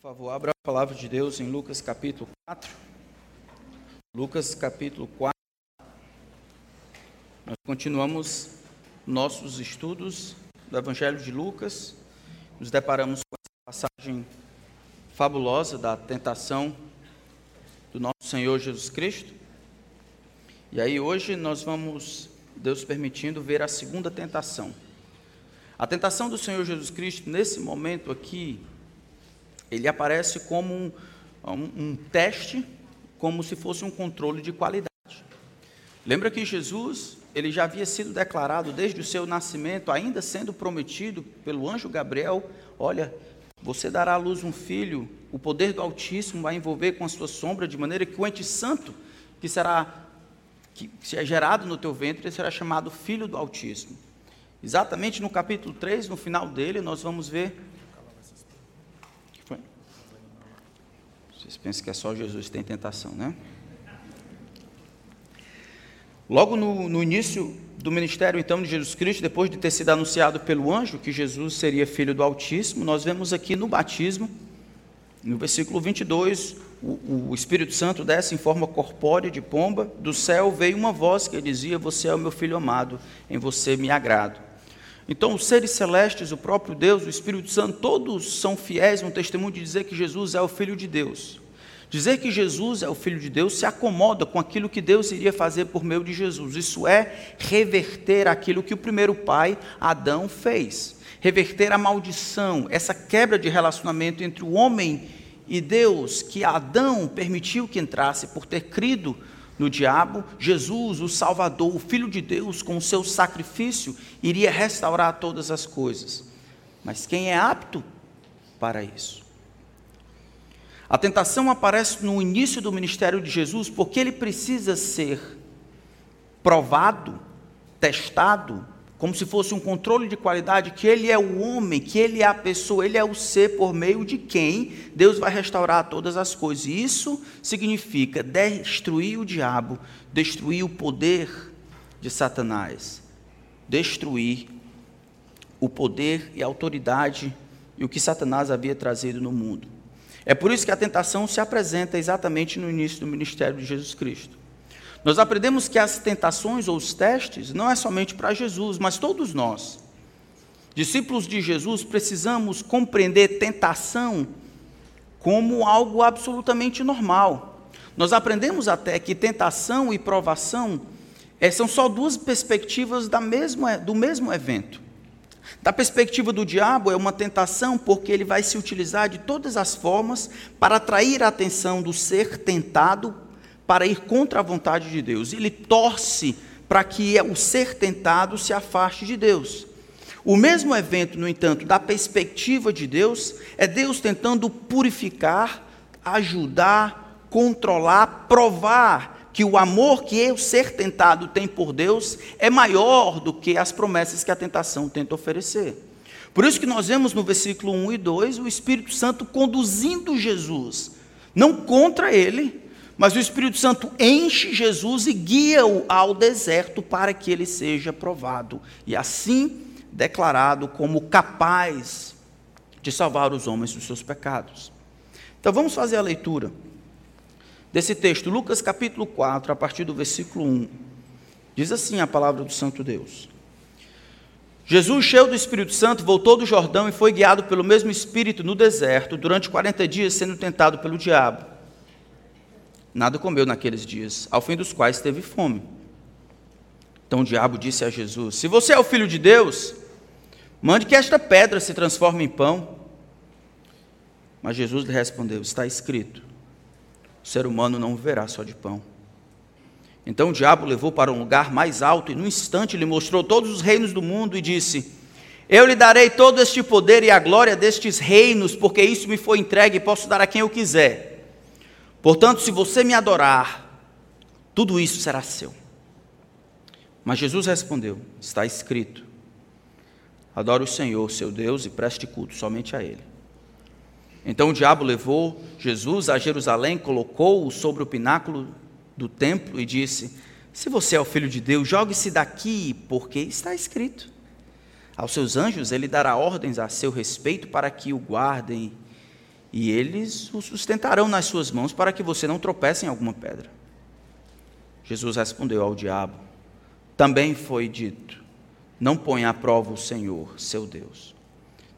Por favor, abra a palavra de Deus em Lucas capítulo 4. Lucas capítulo 4. Nós continuamos nossos estudos do Evangelho de Lucas. Nos deparamos com essa passagem fabulosa da tentação do nosso Senhor Jesus Cristo. E aí hoje nós vamos, Deus permitindo, ver a segunda tentação. A tentação do Senhor Jesus Cristo, nesse momento aqui, ele aparece como um, um, um teste, como se fosse um controle de qualidade. Lembra que Jesus, ele já havia sido declarado desde o seu nascimento, ainda sendo prometido pelo anjo Gabriel: olha, você dará à luz um filho, o poder do Altíssimo vai envolver com a sua sombra, de maneira que o ente santo, que será que é gerado no teu ventre, será chamado filho do Altíssimo. Exatamente no capítulo 3, no final dele, nós vamos ver Vocês pensam que é só Jesus que tem tentação, né? Logo no, no, início do ministério, então, de Jesus Cristo, depois de ter sido anunciado pelo anjo que Jesus seria filho do Altíssimo, nós vemos aqui no batismo, no versículo 22, o, o Espírito Santo desce em forma corpórea de pomba, do céu veio uma voz que dizia: Você é o meu filho amado, em você me agrado. Então, os seres celestes, o próprio Deus, o Espírito Santo, todos são fiéis no testemunho de dizer que Jesus é o Filho de Deus. Dizer que Jesus é o Filho de Deus se acomoda com aquilo que Deus iria fazer por meio de Jesus. Isso é reverter aquilo que o primeiro pai, Adão, fez. Reverter a maldição, essa quebra de relacionamento entre o homem e Deus, que Adão permitiu que entrasse por ter crido no diabo, Jesus, o Salvador, o Filho de Deus, com o seu sacrifício, iria restaurar todas as coisas. Mas quem é apto para isso? A tentação aparece no início do ministério de Jesus porque ele precisa ser provado, testado, como se fosse um controle de qualidade, que ele é o homem, que ele é a pessoa, ele é o ser por meio de quem Deus vai restaurar todas as coisas. E isso significa destruir o diabo, destruir o poder de Satanás, destruir o poder e a autoridade e o que Satanás havia trazido no mundo. É por isso que a tentação se apresenta exatamente no início do ministério de Jesus Cristo. Nós aprendemos que as tentações ou os testes não é somente para Jesus, mas todos nós. Discípulos de Jesus precisamos compreender tentação como algo absolutamente normal. Nós aprendemos até que tentação e provação é, são só duas perspectivas da mesma, do mesmo evento. Da perspectiva do diabo, é uma tentação porque ele vai se utilizar de todas as formas para atrair a atenção do ser tentado para ir contra a vontade de Deus. Ele torce para que o ser tentado se afaste de Deus. O mesmo evento, no entanto, da perspectiva de Deus, é Deus tentando purificar, ajudar, controlar, provar que o amor que o ser tentado tem por Deus é maior do que as promessas que a tentação tenta oferecer. Por isso que nós vemos no versículo 1 e 2 o Espírito Santo conduzindo Jesus, não contra ele, mas o Espírito Santo enche Jesus e guia-o ao deserto para que ele seja provado e assim declarado como capaz de salvar os homens dos seus pecados. Então vamos fazer a leitura desse texto, Lucas capítulo 4, a partir do versículo 1. Diz assim a palavra do Santo Deus. Jesus, cheio do Espírito Santo, voltou do Jordão e foi guiado pelo mesmo Espírito no deserto, durante 40 dias sendo tentado pelo diabo. Nada comeu naqueles dias, ao fim dos quais teve fome. Então o diabo disse a Jesus: Se você é o filho de Deus, mande que esta pedra se transforme em pão. Mas Jesus lhe respondeu: Está escrito: O ser humano não viverá só de pão. Então o diabo levou para um lugar mais alto e, num instante, lhe mostrou todos os reinos do mundo e disse: Eu lhe darei todo este poder e a glória destes reinos, porque isso me foi entregue e posso dar a quem eu quiser. Portanto, se você me adorar, tudo isso será seu. Mas Jesus respondeu: Está escrito: Adore o Senhor, seu Deus, e preste culto somente a Ele. Então o diabo levou Jesus a Jerusalém, colocou-o sobre o pináculo do templo e disse: Se você é o filho de Deus, jogue-se daqui, porque está escrito. Aos seus anjos ele dará ordens a seu respeito para que o guardem e eles o sustentarão nas suas mãos para que você não tropece em alguma pedra. Jesus respondeu ao diabo: Também foi dito: Não ponha à prova o Senhor, seu Deus.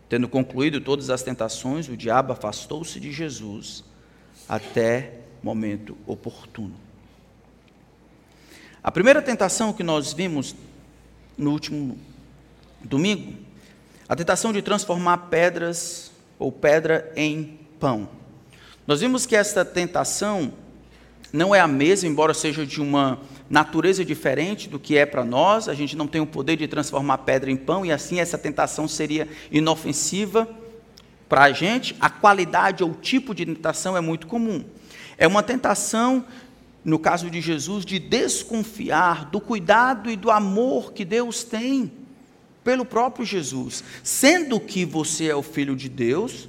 Tendo concluído todas as tentações, o diabo afastou-se de Jesus até momento oportuno. A primeira tentação que nós vimos no último domingo, a tentação de transformar pedras ou pedra em pão. Nós vimos que esta tentação não é a mesma, embora seja de uma natureza diferente do que é para nós, a gente não tem o poder de transformar pedra em pão, e assim essa tentação seria inofensiva para a gente. A qualidade ou o tipo de tentação é muito comum. É uma tentação, no caso de Jesus, de desconfiar do cuidado e do amor que Deus tem pelo próprio Jesus. Sendo que você é o filho de Deus,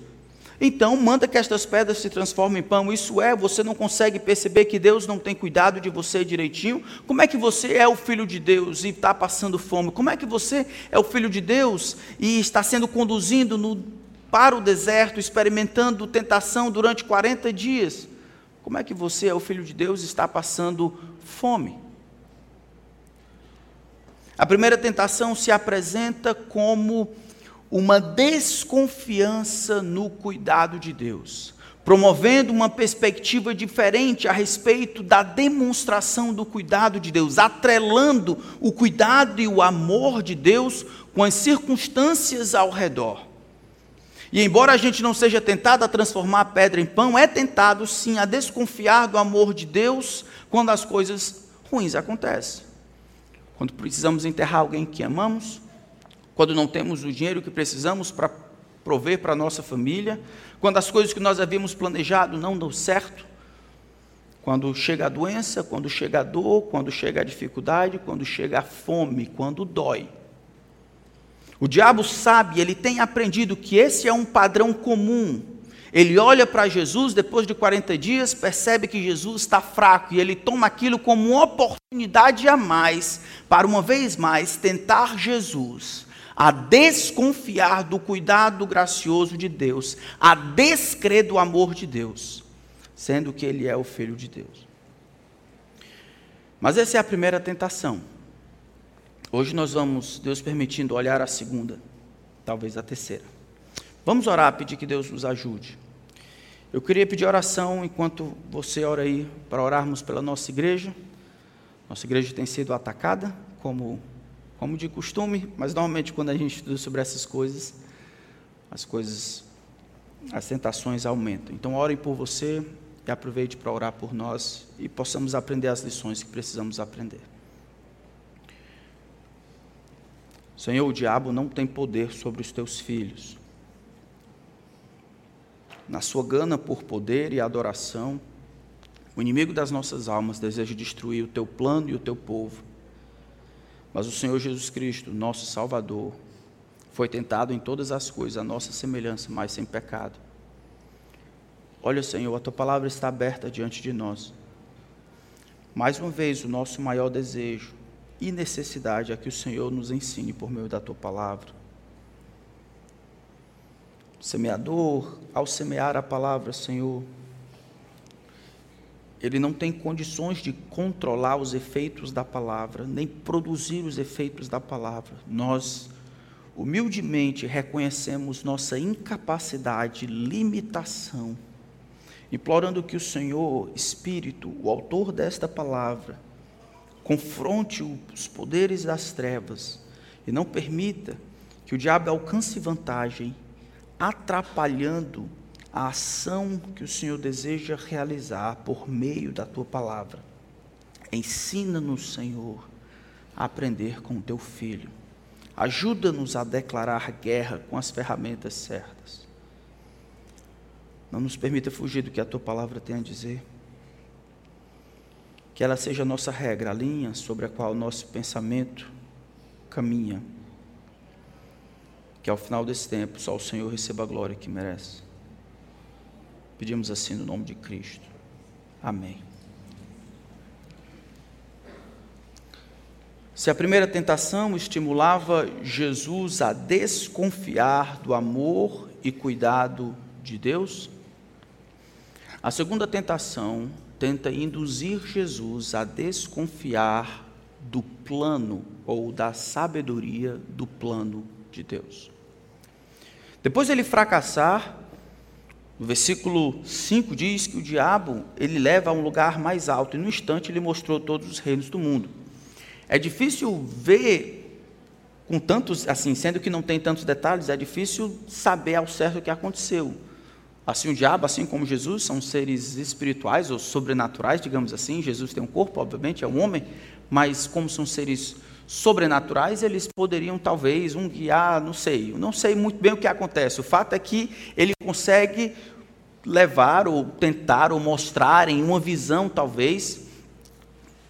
então manda que estas pedras se transformem em pão. Isso é, você não consegue perceber que Deus não tem cuidado de você direitinho? Como é que você é o filho de Deus e está passando fome? Como é que você é o filho de Deus e está sendo conduzido no, para o deserto, experimentando tentação durante 40 dias? Como é que você é o filho de Deus e está passando fome? A primeira tentação se apresenta como uma desconfiança no cuidado de Deus, promovendo uma perspectiva diferente a respeito da demonstração do cuidado de Deus, atrelando o cuidado e o amor de Deus com as circunstâncias ao redor. E embora a gente não seja tentado a transformar a pedra em pão, é tentado sim a desconfiar do amor de Deus quando as coisas ruins acontecem quando precisamos enterrar alguém que amamos, quando não temos o dinheiro que precisamos para prover para a nossa família, quando as coisas que nós havíamos planejado não dão certo, quando chega a doença, quando chega a dor, quando chega a dificuldade, quando chega a fome, quando dói. O diabo sabe, ele tem aprendido que esse é um padrão comum ele olha para Jesus depois de 40 dias, percebe que Jesus está fraco e ele toma aquilo como uma oportunidade a mais para uma vez mais tentar Jesus a desconfiar do cuidado gracioso de Deus, a descrer do amor de Deus, sendo que ele é o filho de Deus. Mas essa é a primeira tentação. Hoje nós vamos, Deus permitindo, olhar a segunda, talvez a terceira. Vamos orar, pedir que Deus nos ajude. Eu queria pedir oração enquanto você ora aí, para orarmos pela nossa igreja. Nossa igreja tem sido atacada, como, como de costume, mas normalmente quando a gente estuda sobre essas coisas, as coisas, as tentações aumentam. Então, orem por você e aproveite para orar por nós e possamos aprender as lições que precisamos aprender. Senhor, o diabo não tem poder sobre os teus filhos na sua gana por poder e adoração, o inimigo das nossas almas deseja destruir o teu plano e o teu povo. Mas o Senhor Jesus Cristo, nosso Salvador, foi tentado em todas as coisas, a nossa semelhança, mas sem pecado. Olha, Senhor, a tua palavra está aberta diante de nós. Mais uma vez, o nosso maior desejo e necessidade é que o Senhor nos ensine por meio da tua palavra semeador, ao semear a palavra, Senhor, ele não tem condições de controlar os efeitos da palavra, nem produzir os efeitos da palavra. Nós, humildemente, reconhecemos nossa incapacidade, limitação, implorando que o Senhor, Espírito, o autor desta palavra, confronte os poderes das trevas e não permita que o diabo alcance vantagem atrapalhando a ação que o Senhor deseja realizar por meio da tua palavra. Ensina-nos, Senhor, a aprender com o teu filho. Ajuda-nos a declarar guerra com as ferramentas certas. Não nos permita fugir do que a tua palavra tem a dizer. Que ela seja a nossa regra, a linha sobre a qual o nosso pensamento caminha que ao final desse tempo só o Senhor receba a glória que merece. Pedimos assim no nome de Cristo. Amém. Se a primeira tentação estimulava Jesus a desconfiar do amor e cuidado de Deus, A segunda tentação tenta induzir Jesus a desconfiar do plano ou da sabedoria do plano de Deus. Depois ele fracassar, no versículo 5 diz que o diabo ele leva a um lugar mais alto e no instante ele mostrou todos os reinos do mundo. É difícil ver com tantos, assim, sendo que não tem tantos detalhes, é difícil saber ao certo o que aconteceu. Assim, o diabo, assim como Jesus, são seres espirituais ou sobrenaturais, digamos assim. Jesus tem um corpo, obviamente, é um homem, mas como são seres sobrenaturais, eles poderiam talvez um guiar, não sei, não sei muito bem o que acontece. O fato é que ele consegue levar ou tentar ou mostrar em uma visão, talvez,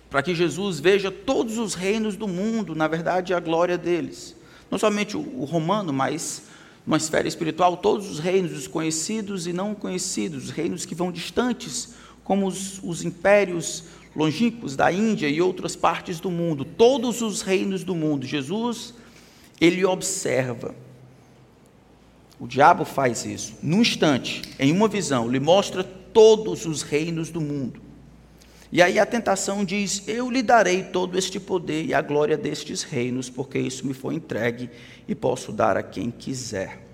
para que Jesus veja todos os reinos do mundo, na verdade, a glória deles. Não somente o romano, mas numa esfera espiritual, todos os reinos, os conhecidos e não conhecidos, os reinos que vão distantes, como os, os impérios longínquos da Índia e outras partes do mundo, todos os reinos do mundo. Jesus, ele observa. O diabo faz isso. Num instante, em uma visão, lhe mostra todos os reinos do mundo. E aí a tentação diz: Eu lhe darei todo este poder e a glória destes reinos, porque isso me foi entregue e posso dar a quem quiser.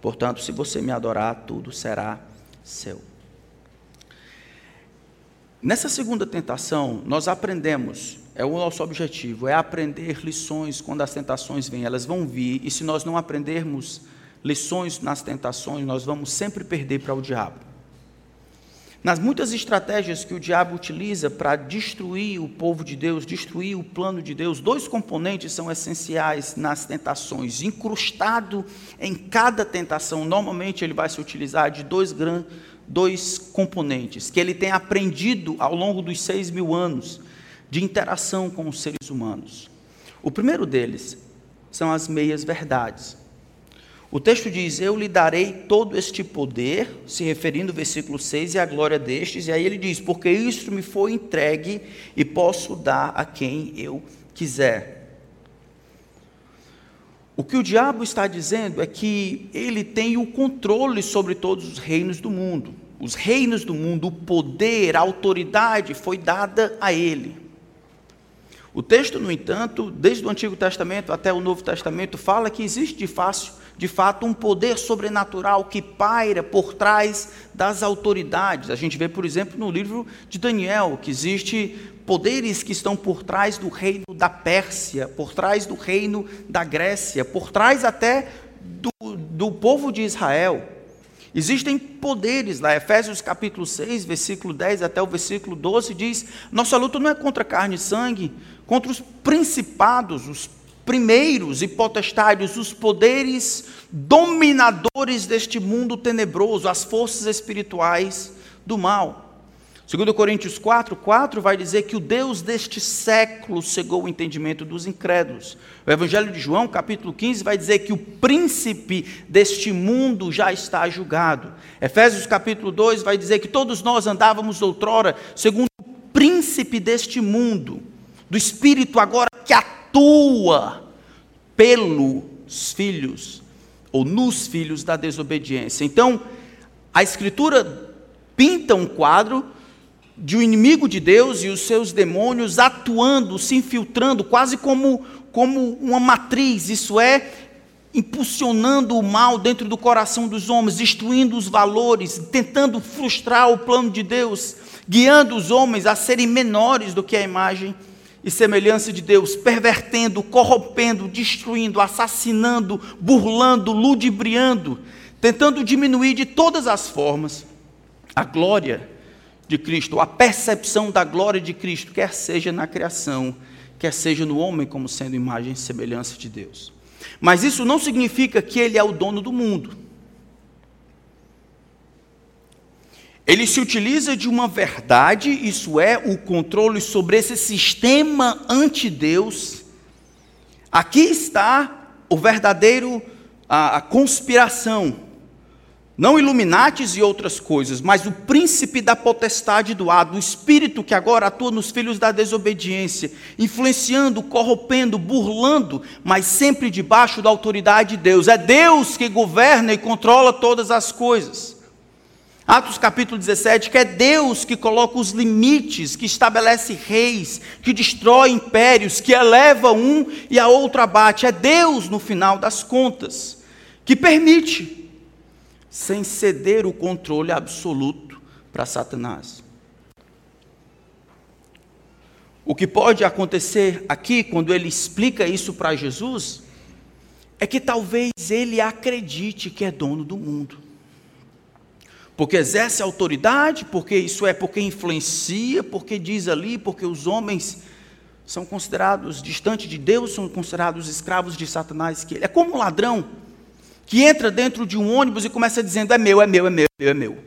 Portanto, se você me adorar, tudo será seu. Nessa segunda tentação, nós aprendemos, é o nosso objetivo, é aprender lições quando as tentações vêm, elas vão vir, e se nós não aprendermos lições nas tentações, nós vamos sempre perder para o diabo. Nas muitas estratégias que o diabo utiliza para destruir o povo de Deus, destruir o plano de Deus, dois componentes são essenciais nas tentações. Incrustado em cada tentação, normalmente ele vai se utilizar de dois, gran, dois componentes que ele tem aprendido ao longo dos seis mil anos de interação com os seres humanos. O primeiro deles são as meias verdades. O texto diz: Eu lhe darei todo este poder, se referindo ao versículo 6 e a glória destes, e aí ele diz: Porque isto me foi entregue e posso dar a quem eu quiser. O que o diabo está dizendo é que ele tem o controle sobre todos os reinos do mundo. Os reinos do mundo, o poder, a autoridade foi dada a ele. O texto, no entanto, desde o Antigo Testamento até o Novo Testamento, fala que existe de fácil de fato, um poder sobrenatural que paira por trás das autoridades. A gente vê, por exemplo, no livro de Daniel, que existe poderes que estão por trás do reino da Pérsia, por trás do reino da Grécia, por trás até do, do povo de Israel. Existem poderes lá, Efésios capítulo 6, versículo 10 até o versículo 12 diz: Nossa luta não é contra carne e sangue, contra os principados, os primeiros e potestades, os poderes dominadores deste mundo tenebroso, as forças espirituais do mal. Segundo Coríntios 4, 4 vai dizer que o Deus deste século cegou o entendimento dos incrédulos. O Evangelho de João, capítulo 15, vai dizer que o príncipe deste mundo já está julgado. Efésios capítulo 2 vai dizer que todos nós andávamos outrora segundo o príncipe deste mundo, do espírito agora que atua pelos filhos ou nos filhos da desobediência. Então, a Escritura pinta um quadro de um inimigo de Deus e os seus demônios atuando, se infiltrando, quase como, como uma matriz, isso é, impulsionando o mal dentro do coração dos homens, destruindo os valores, tentando frustrar o plano de Deus, guiando os homens a serem menores do que a imagem e semelhança de Deus, pervertendo, corrompendo, destruindo, assassinando, burlando, ludibriando, tentando diminuir de todas as formas a glória de Cristo, a percepção da glória de Cristo, quer seja na criação, quer seja no homem como sendo imagem e semelhança de Deus. Mas isso não significa que ele é o dono do mundo. Ele se utiliza de uma verdade, isso é, o controle sobre esse sistema anti-Deus. Aqui está o verdadeiro, a, a conspiração. Não Illuminates e outras coisas, mas o príncipe da potestade do ar, do espírito que agora atua nos filhos da desobediência, influenciando, corrompendo, burlando, mas sempre debaixo da autoridade de Deus. É Deus que governa e controla todas as coisas. Atos capítulo 17, que é Deus que coloca os limites, que estabelece reis, que destrói impérios, que eleva um e a outro abate. É Deus, no final das contas, que permite, sem ceder o controle absoluto para Satanás. O que pode acontecer aqui, quando ele explica isso para Jesus, é que talvez ele acredite que é dono do mundo. Porque exerce autoridade, porque isso é porque influencia, porque diz ali, porque os homens são considerados distantes de Deus, são considerados escravos de Satanás. Que ele é como um ladrão que entra dentro de um ônibus e começa dizendo: é meu, é meu, é meu, é meu, é meu,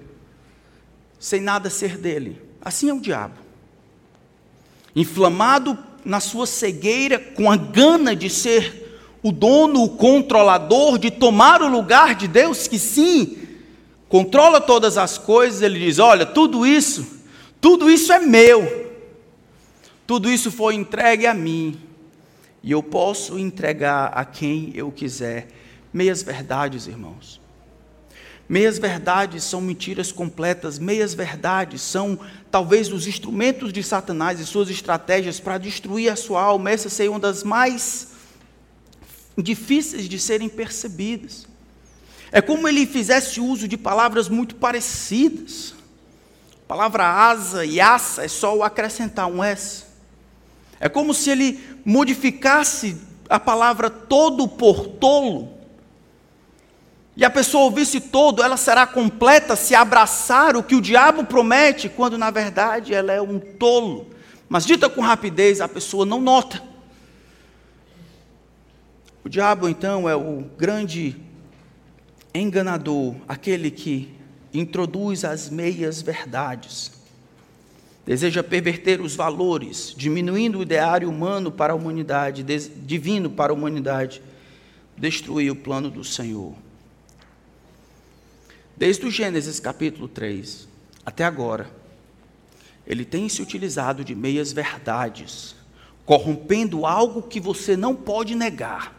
sem nada ser dele. Assim é o diabo inflamado na sua cegueira, com a gana de ser o dono, o controlador, de tomar o lugar de Deus, que sim, controla todas as coisas, ele diz: Olha, tudo isso, tudo isso é meu, tudo isso foi entregue a mim, e eu posso entregar a quem eu quiser. Meias verdades, irmãos. Meias verdades são mentiras completas, meias verdades são talvez os instrumentos de Satanás e suas estratégias para destruir a sua alma. Essa seria uma das mais difíceis de serem percebidas. É como ele fizesse uso de palavras muito parecidas. A palavra asa e aça é só o acrescentar um S. É como se ele modificasse a palavra todo por tolo e a pessoa ouvisse todo, ela será completa se abraçar o que o diabo promete, quando na verdade ela é um tolo. Mas dita com rapidez, a pessoa não nota. O diabo então é o grande enganador, aquele que introduz as meias verdades. Deseja perverter os valores, diminuindo o ideário humano para a humanidade, divino para a humanidade, destruir o plano do Senhor. Desde o Gênesis capítulo 3 até agora, ele tem se utilizado de meias verdades, corrompendo algo que você não pode negar,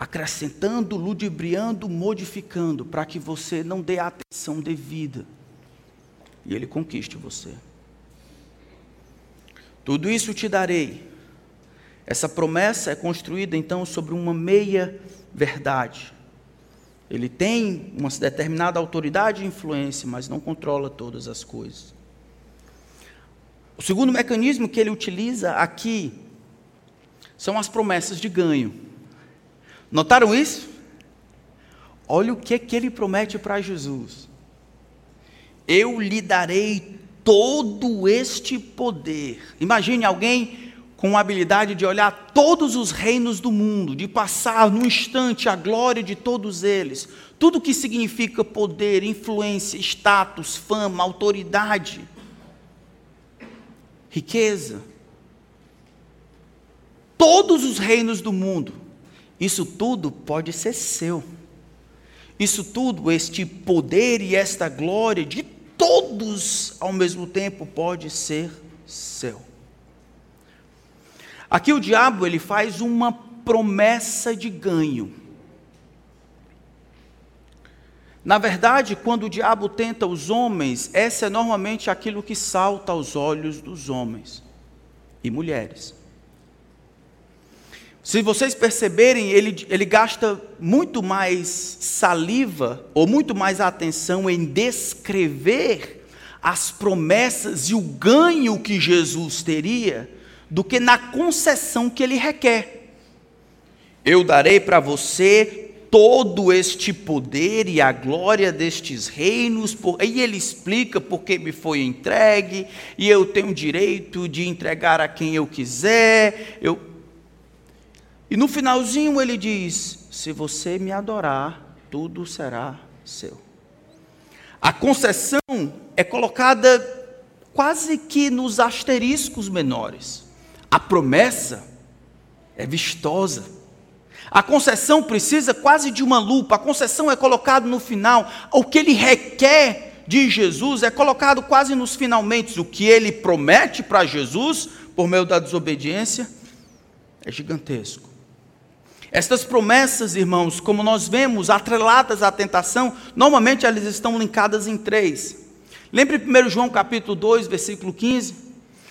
acrescentando, ludibriando, modificando, para que você não dê a atenção devida e ele conquiste você. Tudo isso te darei. Essa promessa é construída então sobre uma meia verdade ele tem uma determinada autoridade e influência, mas não controla todas as coisas. O segundo mecanismo que ele utiliza aqui são as promessas de ganho. Notaram isso? Olha o que, que ele promete para Jesus. Eu lhe darei todo este poder. Imagine alguém com a habilidade de olhar todos os reinos do mundo, de passar num instante a glória de todos eles, tudo que significa poder, influência, status, fama, autoridade, riqueza. Todos os reinos do mundo, isso tudo pode ser seu. Isso tudo, este poder e esta glória de todos ao mesmo tempo pode ser seu. Aqui o diabo ele faz uma promessa de ganho. Na verdade, quando o diabo tenta os homens, essa é normalmente aquilo que salta aos olhos dos homens e mulheres. Se vocês perceberem, ele, ele gasta muito mais saliva ou muito mais atenção em descrever as promessas e o ganho que Jesus teria do que na concessão que ele requer. Eu darei para você todo este poder e a glória destes reinos, por... e ele explica porque me foi entregue, e eu tenho direito de entregar a quem eu quiser. Eu... E no finalzinho ele diz: se você me adorar, tudo será seu. A concessão é colocada quase que nos asteriscos menores. A promessa é vistosa. A concessão precisa quase de uma lupa. A concessão é colocada no final. O que ele requer de Jesus é colocado quase nos finalmente. O que ele promete para Jesus, por meio da desobediência, é gigantesco. Estas promessas, irmãos, como nós vemos, atreladas à tentação, normalmente elas estão linkadas em três. Lembre 1 João capítulo 2, versículo 15.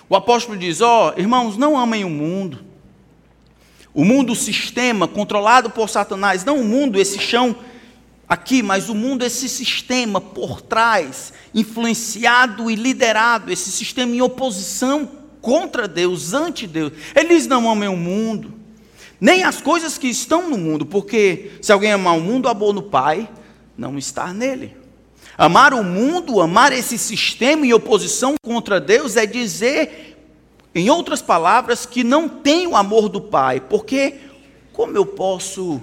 O apóstolo diz: Ó, oh, irmãos, não amem o mundo. O mundo, o sistema controlado por Satanás, não o mundo, esse chão aqui, mas o mundo, esse sistema por trás, influenciado e liderado, esse sistema em oposição contra Deus, ante Deus. Eles não amam o mundo nem as coisas que estão no mundo, porque se alguém amar o mundo, amor no Pai não está nele. Amar o mundo, amar esse sistema em oposição contra Deus, é dizer, em outras palavras, que não tem o amor do Pai, porque como eu posso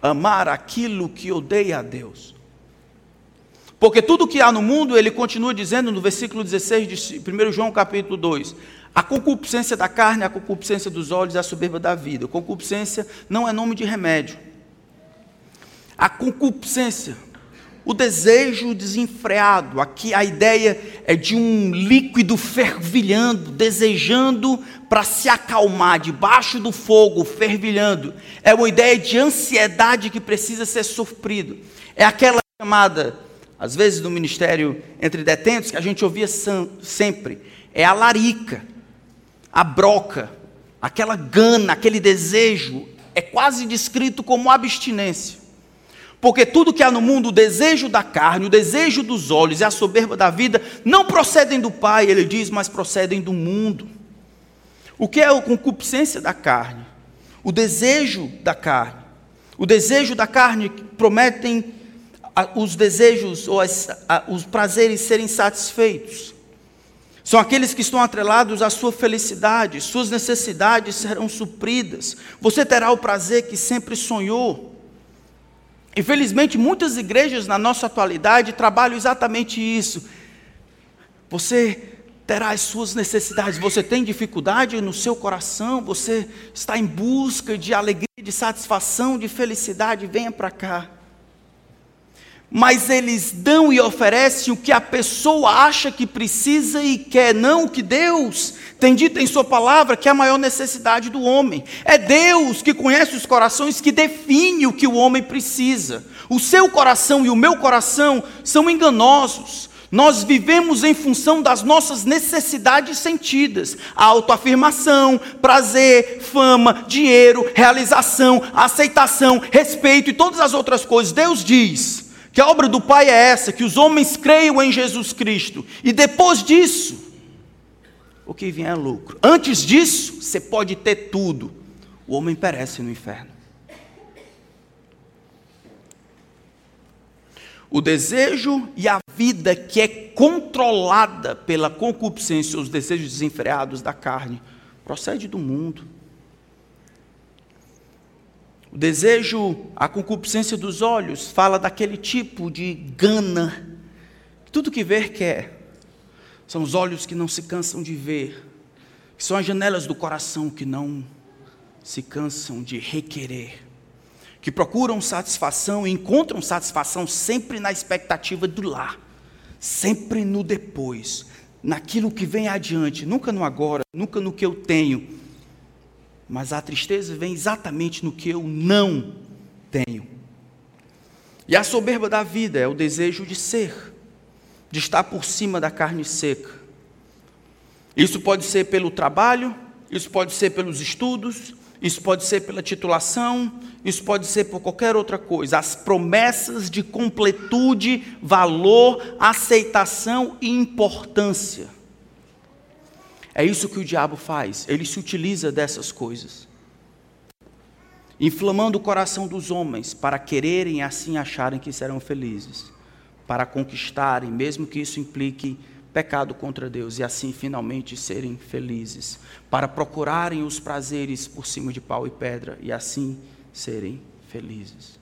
amar aquilo que odeia a Deus? Porque tudo que há no mundo, ele continua dizendo no versículo 16 de 1 João capítulo 2, a concupiscência da carne, a concupiscência dos olhos e a soberba da vida. A concupiscência não é nome de remédio. A concupiscência, o desejo desenfreado. Aqui a ideia é de um líquido fervilhando, desejando para se acalmar, debaixo do fogo, fervilhando. É uma ideia de ansiedade que precisa ser sofrido. É aquela chamada, às vezes no ministério entre detentos, que a gente ouvia sempre. É a larica a broca, aquela gana, aquele desejo, é quase descrito como abstinência. Porque tudo que há no mundo, o desejo da carne, o desejo dos olhos e a soberba da vida, não procedem do Pai, ele diz, mas procedem do mundo. O que é a concupiscência da carne? O desejo da carne. O desejo da carne prometem os desejos ou as, os prazeres serem satisfeitos. São aqueles que estão atrelados à sua felicidade, suas necessidades serão supridas. Você terá o prazer que sempre sonhou. Infelizmente, muitas igrejas na nossa atualidade trabalham exatamente isso. Você terá as suas necessidades, você tem dificuldade no seu coração, você está em busca de alegria, de satisfação, de felicidade, venha para cá mas eles dão e oferecem o que a pessoa acha que precisa e quer, não o que Deus tem dito em Sua palavra que é a maior necessidade do homem. É Deus que conhece os corações que define o que o homem precisa. O seu coração e o meu coração são enganosos. Nós vivemos em função das nossas necessidades sentidas: a autoafirmação, prazer, fama, dinheiro, realização, aceitação, respeito e todas as outras coisas. Deus diz que a obra do Pai é essa, que os homens creiam em Jesus Cristo, e depois disso, o que vier é lucro. Antes disso, você pode ter tudo, o homem perece no inferno. O desejo e a vida que é controlada pela concupiscência, os desejos desenfreados da carne, procede do mundo. Desejo, a concupiscência dos olhos, fala daquele tipo de gana. Tudo que ver quer. São os olhos que não se cansam de ver. São as janelas do coração que não se cansam de requerer. Que procuram satisfação e encontram satisfação sempre na expectativa do lá. Sempre no depois. Naquilo que vem adiante. Nunca no agora. Nunca no que eu tenho mas a tristeza vem exatamente no que eu não tenho. E a soberba da vida é o desejo de ser, de estar por cima da carne seca. Isso pode ser pelo trabalho, isso pode ser pelos estudos, isso pode ser pela titulação, isso pode ser por qualquer outra coisa. As promessas de completude, valor, aceitação e importância. É isso que o diabo faz, ele se utiliza dessas coisas, inflamando o coração dos homens para quererem assim acharem que serão felizes, para conquistarem, mesmo que isso implique pecado contra Deus, e assim finalmente serem felizes, para procurarem os prazeres por cima de pau e pedra e assim serem felizes.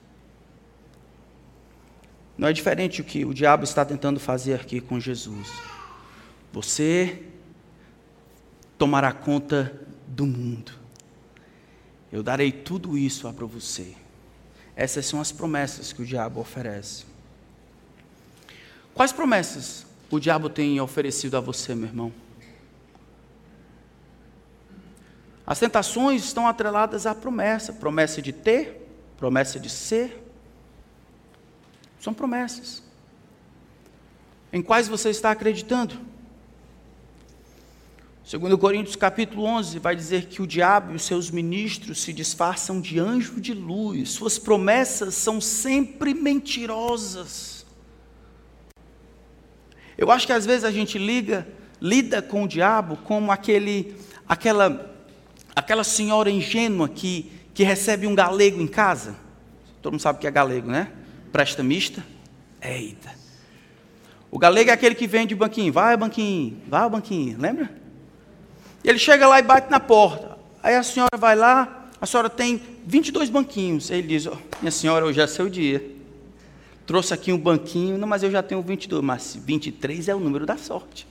Não é diferente o que o diabo está tentando fazer aqui com Jesus. Você tomará conta do mundo. Eu darei tudo isso para você. Essas são as promessas que o diabo oferece. Quais promessas o diabo tem oferecido a você, meu irmão? As tentações estão atreladas à promessa: promessa de ter, promessa de ser. São promessas. Em quais você está acreditando? Segundo Coríntios capítulo 11, vai dizer que o diabo e os seus ministros se disfarçam de anjo de luz. Suas promessas são sempre mentirosas. Eu acho que às vezes a gente liga, lida com o diabo como aquele, aquela, aquela senhora ingênua que, que recebe um galego em casa. Todo mundo sabe que é galego, né? Presta mista. Eita. O galego é aquele que vende banquinho. Vai, banquinho. Vai, banquinho. Lembra? Ele chega lá e bate na porta. Aí a senhora vai lá, a senhora tem 22 banquinhos. Ele diz: oh, Minha senhora, hoje é seu dia. Trouxe aqui um banquinho, não, mas eu já tenho 22, mas 23 é o número da sorte.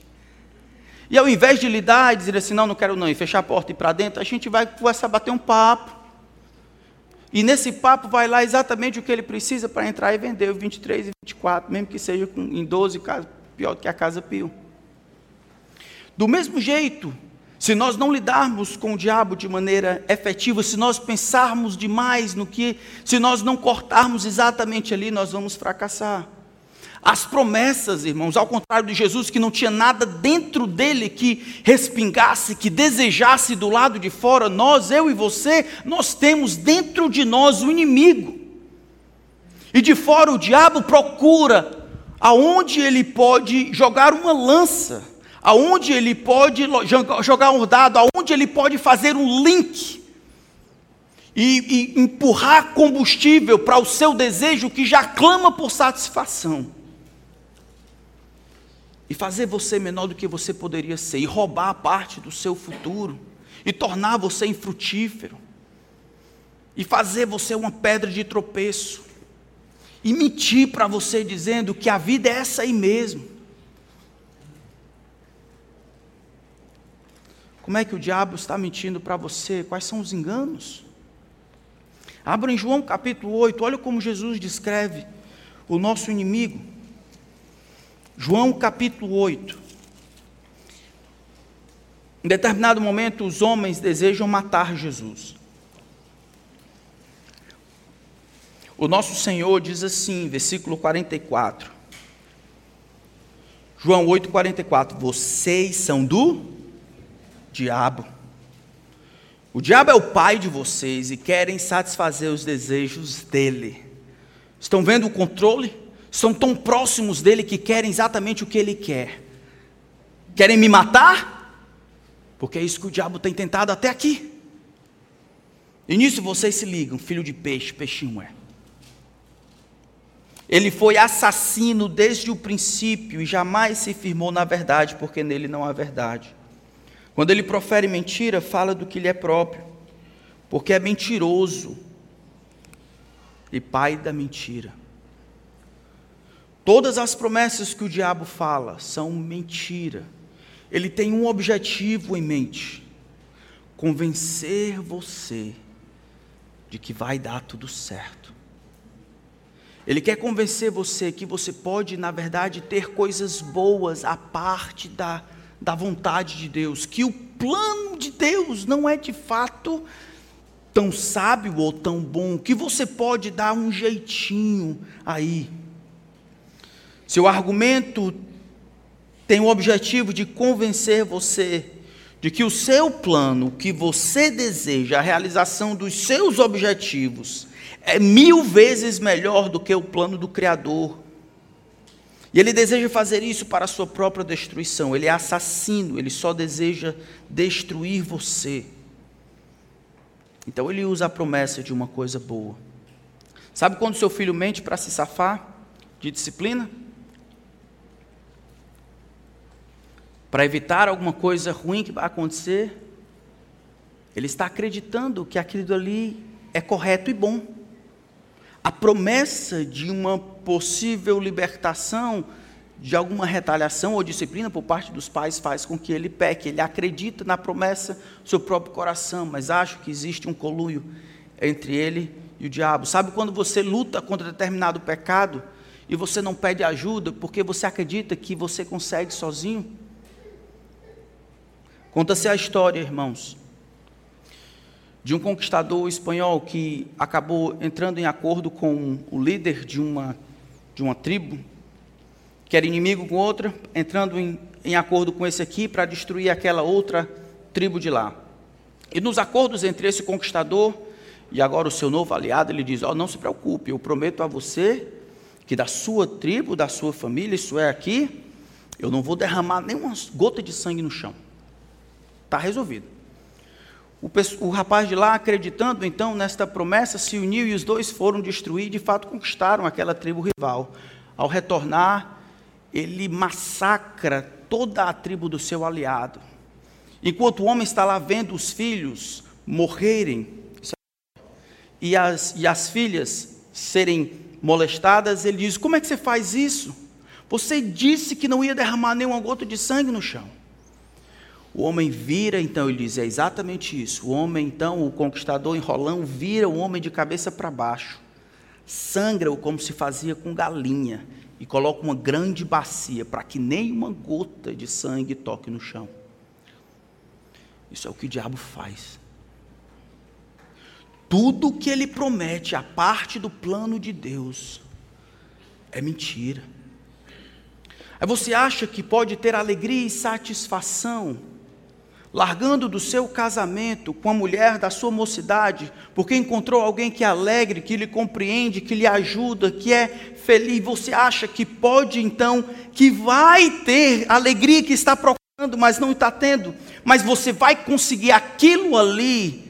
E ao invés de lidar e dizer assim: Não, não quero não, e fechar a porta e ir para dentro, a gente vai começar a bater um papo. E nesse papo vai lá exatamente o que ele precisa para entrar e vender o 23 e 24, mesmo que seja em 12 casas, pior do que a casa Pio. Do mesmo jeito, se nós não lidarmos com o diabo de maneira efetiva, se nós pensarmos demais no que, se nós não cortarmos exatamente ali, nós vamos fracassar. As promessas, irmãos, ao contrário de Jesus, que não tinha nada dentro dele que respingasse, que desejasse do lado de fora, nós, eu e você, nós temos dentro de nós o inimigo. E de fora o diabo procura aonde ele pode jogar uma lança aonde ele pode jogar um dado, aonde ele pode fazer um link e, e empurrar combustível para o seu desejo que já clama por satisfação. E fazer você menor do que você poderia ser, e roubar parte do seu futuro, e tornar você infrutífero, e fazer você uma pedra de tropeço, e mentir para você dizendo que a vida é essa aí mesmo Como é que o diabo está mentindo para você? Quais são os enganos? Abra em João capítulo 8, olha como Jesus descreve o nosso inimigo. João capítulo 8. Em determinado momento, os homens desejam matar Jesus. O nosso Senhor diz assim, versículo 44. João 8, 44. Vocês são do diabo. O diabo é o pai de vocês e querem satisfazer os desejos dele. Estão vendo o controle? São tão próximos dele que querem exatamente o que ele quer. Querem me matar? Porque é isso que o diabo tem tentado até aqui. E nisso vocês se ligam, filho de peixe, peixinho é. Ele foi assassino desde o princípio e jamais se firmou na verdade, porque nele não há verdade. Quando ele profere mentira, fala do que lhe é próprio, porque é mentiroso e pai da mentira. Todas as promessas que o diabo fala são mentira. Ele tem um objetivo em mente: convencer você de que vai dar tudo certo. Ele quer convencer você que você pode, na verdade, ter coisas boas à parte da da vontade de Deus, que o plano de Deus não é de fato tão sábio ou tão bom, que você pode dar um jeitinho aí. Seu argumento tem o objetivo de convencer você de que o seu plano, que você deseja, a realização dos seus objetivos, é mil vezes melhor do que o plano do Criador e ele deseja fazer isso para a sua própria destruição. Ele é assassino, ele só deseja destruir você. Então ele usa a promessa de uma coisa boa. Sabe quando seu filho mente para se safar de disciplina? Para evitar alguma coisa ruim que vai acontecer? Ele está acreditando que aquilo ali é correto e bom a promessa de uma possível libertação de alguma retaliação ou disciplina por parte dos pais faz com que ele peque. Ele acredita na promessa do seu próprio coração, mas acha que existe um coluio entre ele e o diabo. Sabe quando você luta contra determinado pecado e você não pede ajuda porque você acredita que você consegue sozinho? Conta-se a história, irmãos, de um conquistador espanhol que acabou entrando em acordo com o líder de uma, de uma tribo, que era inimigo com outra, entrando em, em acordo com esse aqui para destruir aquela outra tribo de lá. E nos acordos entre esse conquistador e agora o seu novo aliado, ele diz: oh, não se preocupe, eu prometo a você que da sua tribo, da sua família, isso é aqui, eu não vou derramar nenhuma gota de sangue no chão. Está resolvido. O, o, rapaz de lá, acreditando então nesta promessa, se uniu e os dois foram destruir, de fato conquistaram aquela tribo rival. Ao retornar, ele massacra toda a tribo do seu aliado. Enquanto o homem está lá vendo os filhos morrerem e as, e as filhas serem molestadas, ele diz: Como é que você faz isso? Você disse que não ia derramar nenhuma gota de sangue no chão. O homem vira, então, ele diz: É exatamente isso. O homem, então, o conquistador enrolão, vira o homem de cabeça para baixo, sangra-o como se fazia com galinha e coloca uma grande bacia para que nenhuma gota de sangue toque no chão. Isso é o que o diabo faz. Tudo que ele promete, a parte do plano de Deus, é mentira. Aí você acha que pode ter alegria e satisfação, largando do seu casamento com a mulher da sua mocidade, porque encontrou alguém que é alegre, que lhe compreende, que lhe ajuda, que é feliz. Você acha que pode então, que vai ter alegria que está procurando, mas não está tendo, mas você vai conseguir aquilo ali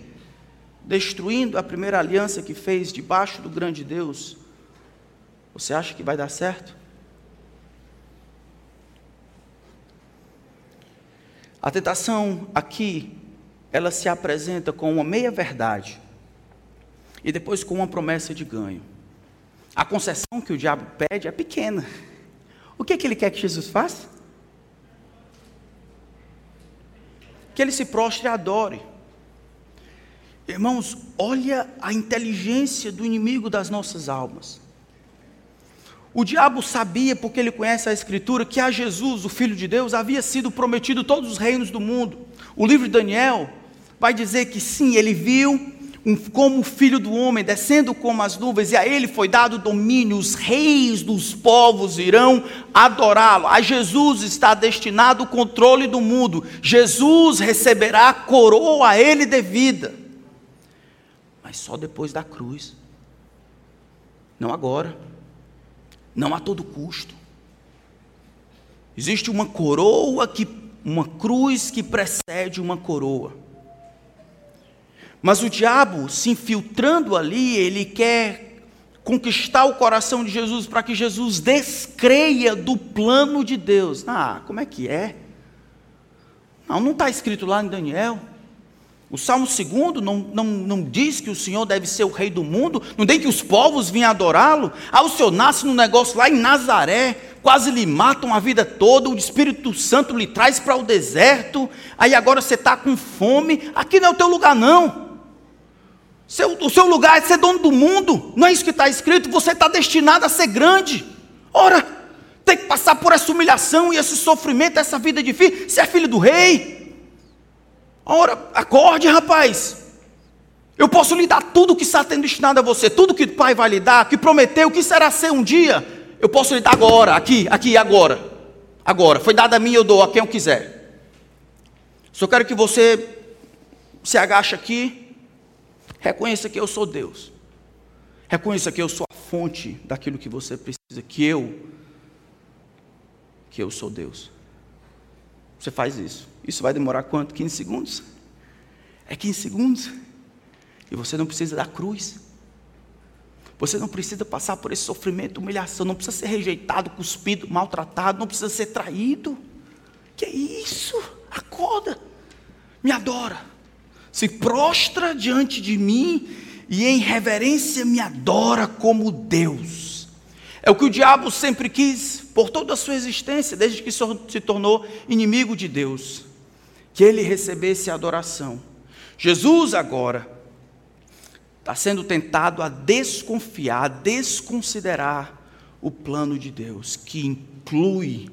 destruindo a primeira aliança que fez debaixo do grande Deus, você acha que vai dar certo? A tentação aqui, ela se apresenta com uma meia-verdade e depois com uma promessa de ganho. A concessão que o diabo pede é pequena. O que, é que ele quer que Jesus faça? Que ele se prostre e adore. Irmãos, olha a inteligência do inimigo das nossas almas. O diabo sabia, porque ele conhece a Escritura, que a Jesus, o Filho de Deus, havia sido prometido todos os reinos do mundo. O livro de Daniel vai dizer que sim, ele viu um, como o filho do homem descendo como as nuvens, e a ele foi dado domínio, os reis dos povos irão adorá-lo. A Jesus está destinado o controle do mundo. Jesus receberá a coroa a ele devida mas só depois da cruz. Não agora. Não a todo custo. Existe uma coroa que uma cruz que precede uma coroa. Mas o diabo, se infiltrando ali, ele quer conquistar o coração de Jesus para que Jesus descreia do plano de Deus. Ah, como é que é? Não, não está escrito lá em Daniel. O Salmo 2 não, não, não diz que o Senhor deve ser o rei do mundo, não tem que os povos vinham adorá-lo. Ah, o Senhor nasce num negócio lá em Nazaré, quase lhe matam a vida toda, o Espírito Santo lhe traz para o deserto, aí agora você está com fome. Aqui não é o teu lugar, não. Seu, o seu lugar é ser dono do mundo, não é isso que está escrito, você está destinado a ser grande. Ora, tem que passar por essa humilhação e esse sofrimento, essa vida difícil, você é filho do rei. Ora, acorde, rapaz. Eu posso lhe dar tudo que está tendo destinado a você, tudo que o Pai vai lhe dar, que prometeu, que será ser um dia. Eu posso lhe dar agora, aqui, aqui, agora. Agora, foi dado a mim, eu dou a quem eu quiser. Só quero que você se agache aqui, reconheça que eu sou Deus. Reconheça que eu sou a fonte daquilo que você precisa, que eu, que eu sou Deus. Você faz isso. Isso vai demorar quanto? 15 segundos? É 15 segundos. E você não precisa da cruz. Você não precisa passar por esse sofrimento, humilhação, não precisa ser rejeitado, cuspido, maltratado, não precisa ser traído. Que é isso? Acorda. Me adora. Se prostra diante de mim e em reverência me adora como Deus. É o que o diabo sempre quis por toda a sua existência, desde que se tornou inimigo de Deus que ele recebesse adoração. Jesus agora está sendo tentado a desconfiar, a desconsiderar o plano de Deus, que inclui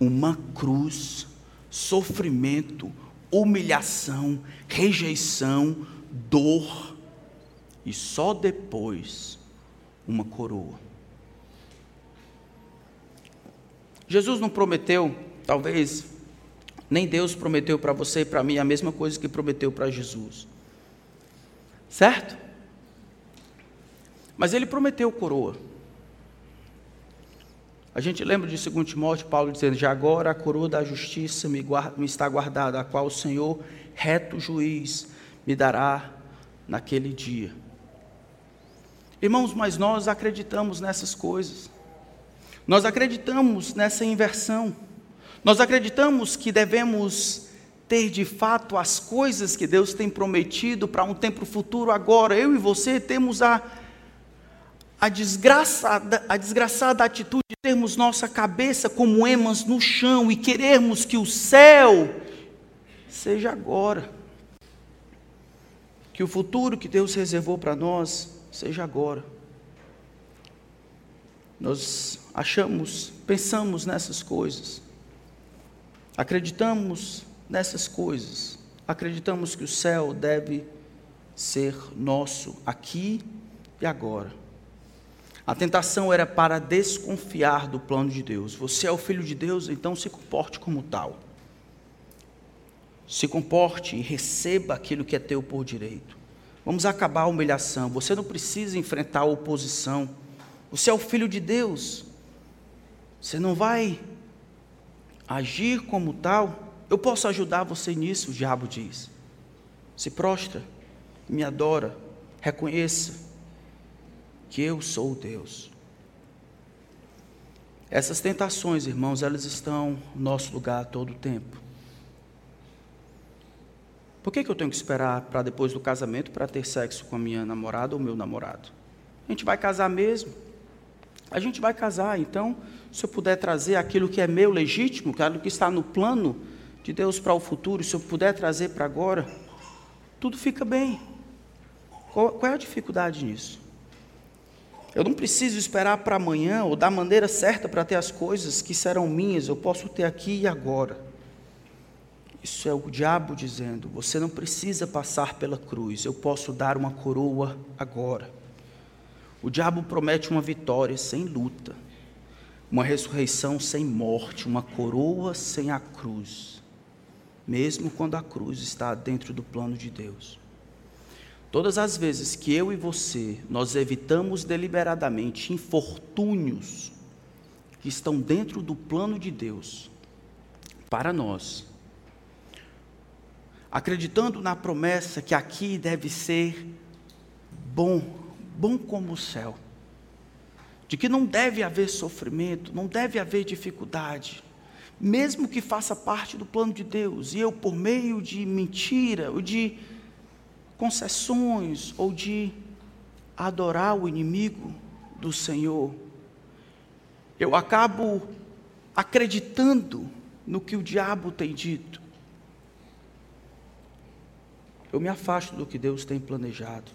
uma cruz, sofrimento, humilhação, rejeição, dor e só depois uma coroa. Jesus não prometeu, talvez nem Deus prometeu para você e para mim a mesma coisa que prometeu para Jesus. Certo? Mas ele prometeu coroa. A gente lembra de 2 Timóteo, Paulo dizendo: Já agora a coroa da justiça me, guarda, me está guardada, a qual o Senhor, reto juiz, me dará naquele dia. Irmãos, mas nós acreditamos nessas coisas. Nós acreditamos nessa inversão. Nós acreditamos que devemos ter de fato as coisas que Deus tem prometido para um tempo futuro agora. Eu e você temos a a desgraçada, a desgraçada atitude de termos nossa cabeça como emas no chão e querermos que o céu seja agora. Que o futuro que Deus reservou para nós seja agora. Nós achamos, pensamos nessas coisas, acreditamos nessas coisas, acreditamos que o céu deve ser nosso aqui e agora. A tentação era para desconfiar do plano de Deus. Você é o filho de Deus, então se comporte como tal. Se comporte e receba aquilo que é teu por direito. Vamos acabar a humilhação. Você não precisa enfrentar a oposição. Você é o filho de Deus. Você não vai agir como tal. Eu posso ajudar você nisso, o diabo diz. Se prostra, me adora, reconheça que eu sou Deus. Essas tentações, irmãos, elas estão no nosso lugar todo o tempo. Por que, que eu tenho que esperar para depois do casamento para ter sexo com a minha namorada ou meu namorado? A gente vai casar mesmo. A gente vai casar, então, se eu puder trazer aquilo que é meu legítimo, aquilo que está no plano de Deus para o futuro, se eu puder trazer para agora, tudo fica bem. Qual, qual é a dificuldade nisso? Eu não preciso esperar para amanhã ou da maneira certa para ter as coisas que serão minhas, eu posso ter aqui e agora. Isso é o diabo dizendo: você não precisa passar pela cruz, eu posso dar uma coroa agora. O diabo promete uma vitória sem luta, uma ressurreição sem morte, uma coroa sem a cruz, mesmo quando a cruz está dentro do plano de Deus. Todas as vezes que eu e você nós evitamos deliberadamente infortúnios que estão dentro do plano de Deus para nós, acreditando na promessa que aqui deve ser bom, bom como o céu, de que não deve haver sofrimento, não deve haver dificuldade, mesmo que faça parte do plano de Deus, e eu, por meio de mentira, ou de concessões ou de adorar o inimigo do Senhor, eu acabo acreditando no que o diabo tem dito. Eu me afasto do que Deus tem planejado.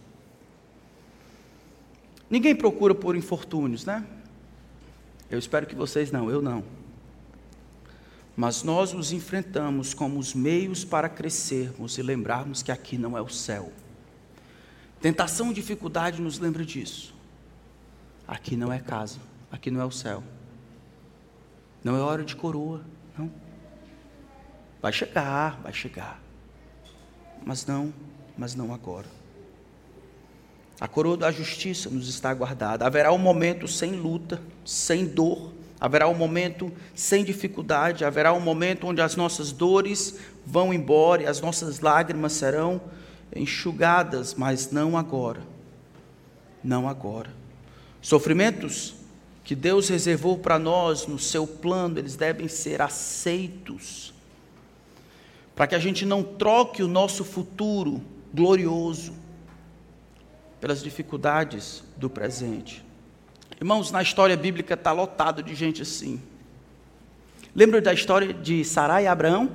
Ninguém procura por infortúnios, né? Eu espero que vocês não, eu não mas nós os enfrentamos como os meios para crescermos e lembrarmos que aqui não é o céu. Tentação e dificuldade nos lembra disso. Aqui não é casa, aqui não é o céu. Não é hora de coroa, não. Vai chegar, vai chegar. Mas não, mas não agora. A coroa da justiça nos está guardada. Haverá um momento sem luta, sem dor, Haverá um momento sem dificuldade, haverá um momento onde as nossas dores vão embora e as nossas lágrimas serão enxugadas, mas não agora. Não agora. Sofrimentos que Deus reservou para nós no seu plano, eles devem ser aceitos, para que a gente não troque o nosso futuro glorioso pelas dificuldades do presente. Irmãos, na história bíblica está lotado de gente assim. Lembra da história de Sarai e Abraão?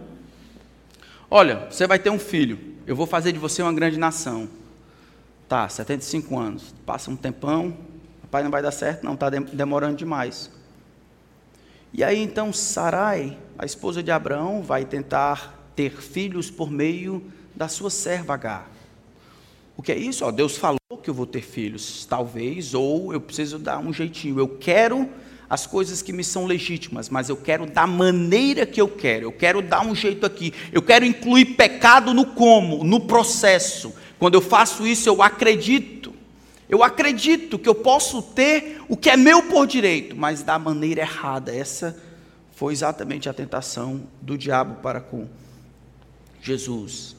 Olha, você vai ter um filho, eu vou fazer de você uma grande nação. Tá, 75 anos, passa um tempão, pai não vai dar certo, não, está demorando demais. E aí então Sarai, a esposa de Abraão, vai tentar ter filhos por meio da sua serva H. O que é isso? Ó, Deus falou que eu vou ter filhos, talvez, ou eu preciso dar um jeitinho. Eu quero as coisas que me são legítimas, mas eu quero da maneira que eu quero. Eu quero dar um jeito aqui. Eu quero incluir pecado no como, no processo. Quando eu faço isso, eu acredito. Eu acredito que eu posso ter o que é meu por direito, mas da maneira errada. Essa foi exatamente a tentação do diabo para com Jesus.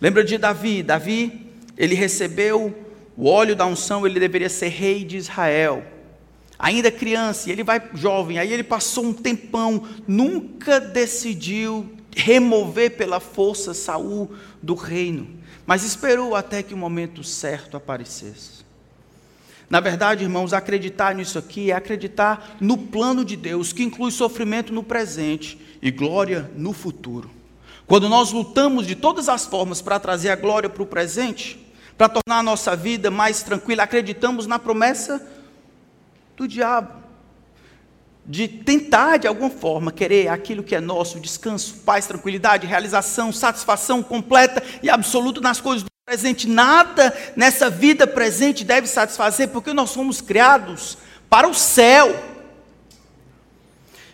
Lembra de Davi? Davi, ele recebeu o óleo da unção, ele deveria ser rei de Israel. Ainda criança, e ele vai jovem, aí ele passou um tempão, nunca decidiu remover pela força Saul do reino, mas esperou até que o momento certo aparecesse. Na verdade, irmãos, acreditar nisso aqui é acreditar no plano de Deus, que inclui sofrimento no presente e glória no futuro. Quando nós lutamos de todas as formas para trazer a glória para o presente, para tornar a nossa vida mais tranquila, acreditamos na promessa do diabo de tentar de alguma forma querer aquilo que é nosso, descanso, paz, tranquilidade, realização, satisfação completa e absoluta nas coisas do presente. Nada nessa vida presente deve satisfazer, porque nós fomos criados para o céu.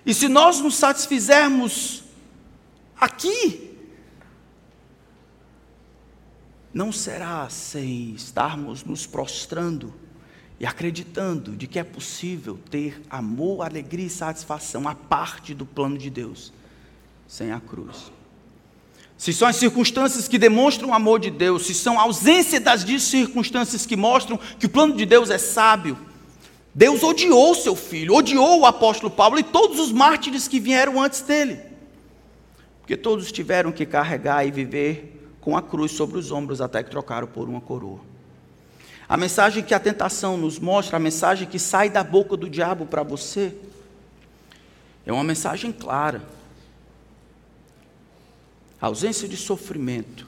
E se nós nos satisfizermos aqui. Não será sem estarmos nos prostrando e acreditando de que é possível ter amor, alegria e satisfação a parte do plano de Deus, sem a cruz. Se são as circunstâncias que demonstram o amor de Deus, se são a ausência das circunstâncias que mostram que o plano de Deus é sábio, Deus odiou seu filho, odiou o apóstolo Paulo e todos os mártires que vieram antes dele porque todos tiveram que carregar e viver com a cruz sobre os ombros até que trocaram por uma coroa. A mensagem que a tentação nos mostra, a mensagem que sai da boca do diabo para você, é uma mensagem clara. A ausência de sofrimento,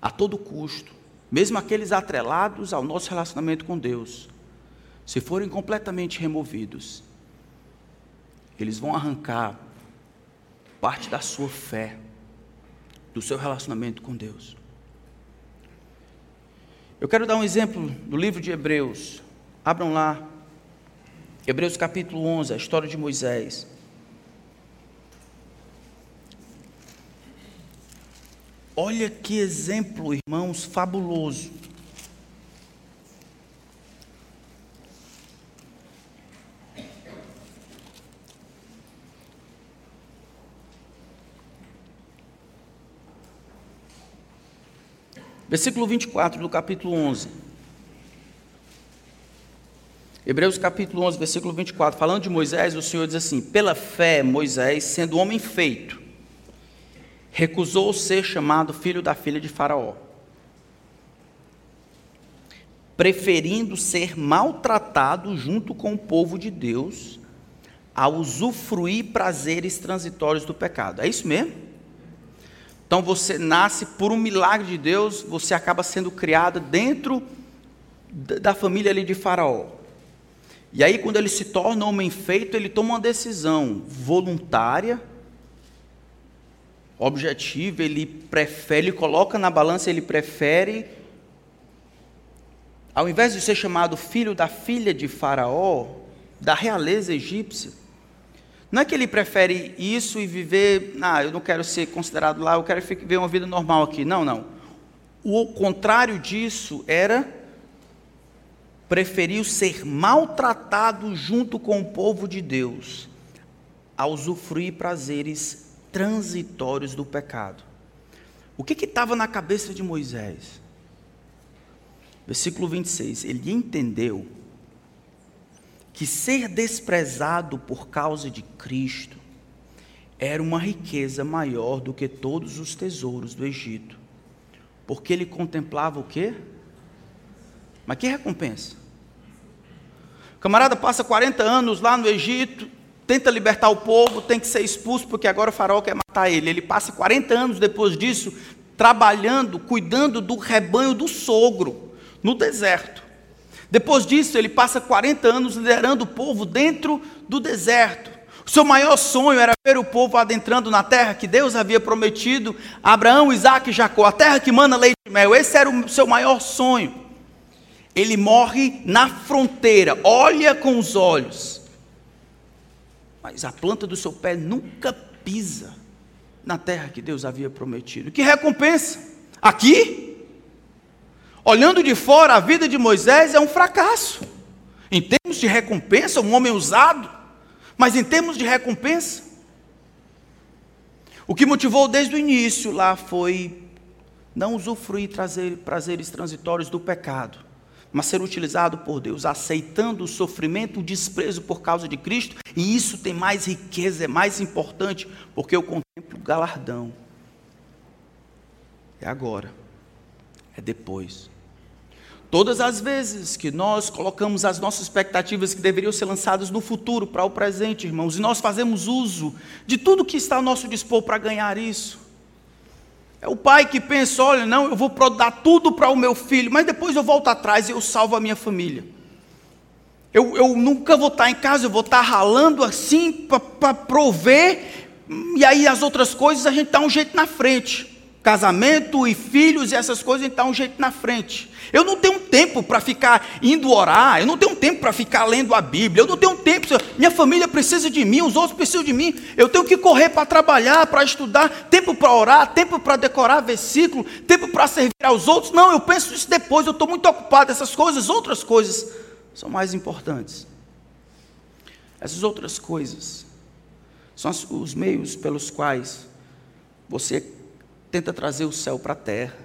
a todo custo, mesmo aqueles atrelados ao nosso relacionamento com Deus, se forem completamente removidos, eles vão arrancar parte da sua fé, do seu relacionamento com Deus. Eu quero dar um exemplo do livro de Hebreus. Abram lá. Hebreus capítulo 11, a história de Moisés. Olha que exemplo, irmãos, fabuloso. Versículo 24 do capítulo 11. Hebreus capítulo 11, versículo 24. Falando de Moisés, o Senhor diz assim: Pela fé, Moisés, sendo homem feito, recusou ser chamado filho da filha de Faraó, preferindo ser maltratado junto com o povo de Deus, a usufruir prazeres transitórios do pecado. É isso mesmo? Então você nasce por um milagre de Deus, você acaba sendo criado dentro da família ali de Faraó. E aí, quando ele se torna homem feito, ele toma uma decisão voluntária, objetiva, ele prefere, ele coloca na balança, ele prefere, ao invés de ser chamado filho da filha de Faraó, da realeza egípcia, não é que ele prefere isso e viver, ah, eu não quero ser considerado lá, eu quero viver uma vida normal aqui. Não, não. O contrário disso era preferiu ser maltratado junto com o povo de Deus, a usufruir prazeres transitórios do pecado. O que estava na cabeça de Moisés? Versículo 26. Ele entendeu que ser desprezado por causa de Cristo era uma riqueza maior do que todos os tesouros do Egito. Porque ele contemplava o quê? Mas que recompensa? O camarada passa 40 anos lá no Egito, tenta libertar o povo, tem que ser expulso porque agora o faraó quer matar ele. Ele passa 40 anos depois disso trabalhando, cuidando do rebanho do sogro no deserto. Depois disso, ele passa 40 anos liderando o povo dentro do deserto. O seu maior sonho era ver o povo adentrando na terra que Deus havia prometido a Abraão, Isaac e Jacó, a terra que manda leite e mel. Esse era o seu maior sonho. Ele morre na fronteira, olha com os olhos, mas a planta do seu pé nunca pisa na terra que Deus havia prometido. Que recompensa! Aqui, olhando de fora, a vida de Moisés é um fracasso. Em termos de recompensa, um homem usado, mas em termos de recompensa, o que motivou desde o início lá foi não usufruir trazer prazeres transitórios do pecado, mas ser utilizado por Deus, aceitando o sofrimento, o desprezo por causa de Cristo, e isso tem mais riqueza, é mais importante, porque eu contemplo o galardão. É agora, é depois. Todas as vezes que nós colocamos as nossas expectativas que deveriam ser lançadas no futuro para o presente, irmãos, e nós fazemos uso de tudo que está ao nosso dispor para ganhar isso. É o pai que pensa: olha, não, eu vou dar tudo para o meu filho, mas depois eu volto atrás e eu salvo a minha família. Eu, eu nunca vou estar em casa, eu vou estar ralando assim para prover, e aí as outras coisas a gente dá um jeito na frente casamento e filhos e essas coisas, então um jeito na frente. Eu não tenho tempo para ficar indo orar, eu não tenho tempo para ficar lendo a Bíblia, eu não tenho tempo, minha família precisa de mim, os outros precisam de mim, eu tenho que correr para trabalhar, para estudar, tempo para orar, tempo para decorar versículo, tempo para servir aos outros. Não, eu penso isso depois, eu estou muito ocupado, essas coisas, outras coisas são mais importantes. Essas outras coisas são os meios pelos quais você tenta trazer o céu para a terra.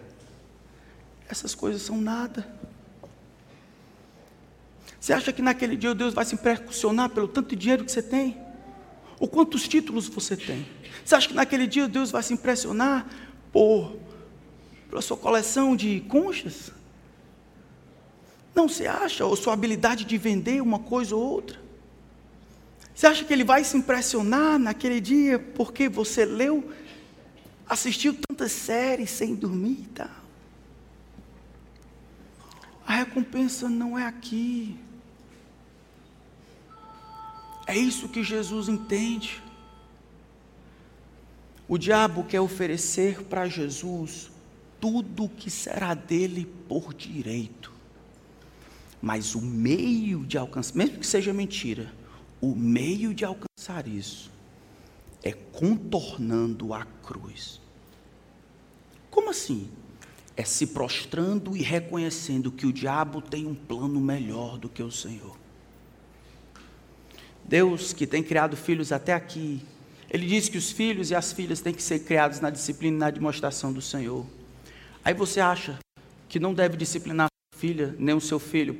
Essas coisas são nada. Você acha que naquele dia Deus vai se impressionar pelo tanto de dinheiro que você tem? Ou quantos títulos você tem? Você acha que naquele dia Deus vai se impressionar por pela sua coleção de conchas? Não você acha, ou sua habilidade de vender uma coisa ou outra? Você acha que ele vai se impressionar naquele dia porque você leu assistiu tantas séries sem dormir e tal. A recompensa não é aqui. É isso que Jesus entende. O diabo quer oferecer para Jesus tudo o que será dele por direito. Mas o meio de alcançar, mesmo que seja mentira, o meio de alcançar isso é contornando a cruz. Como assim? É se prostrando e reconhecendo que o diabo tem um plano melhor do que o Senhor. Deus, que tem criado filhos até aqui, ele diz que os filhos e as filhas têm que ser criados na disciplina e na demonstração do Senhor. Aí você acha que não deve disciplinar a sua filha, nem o seu filho,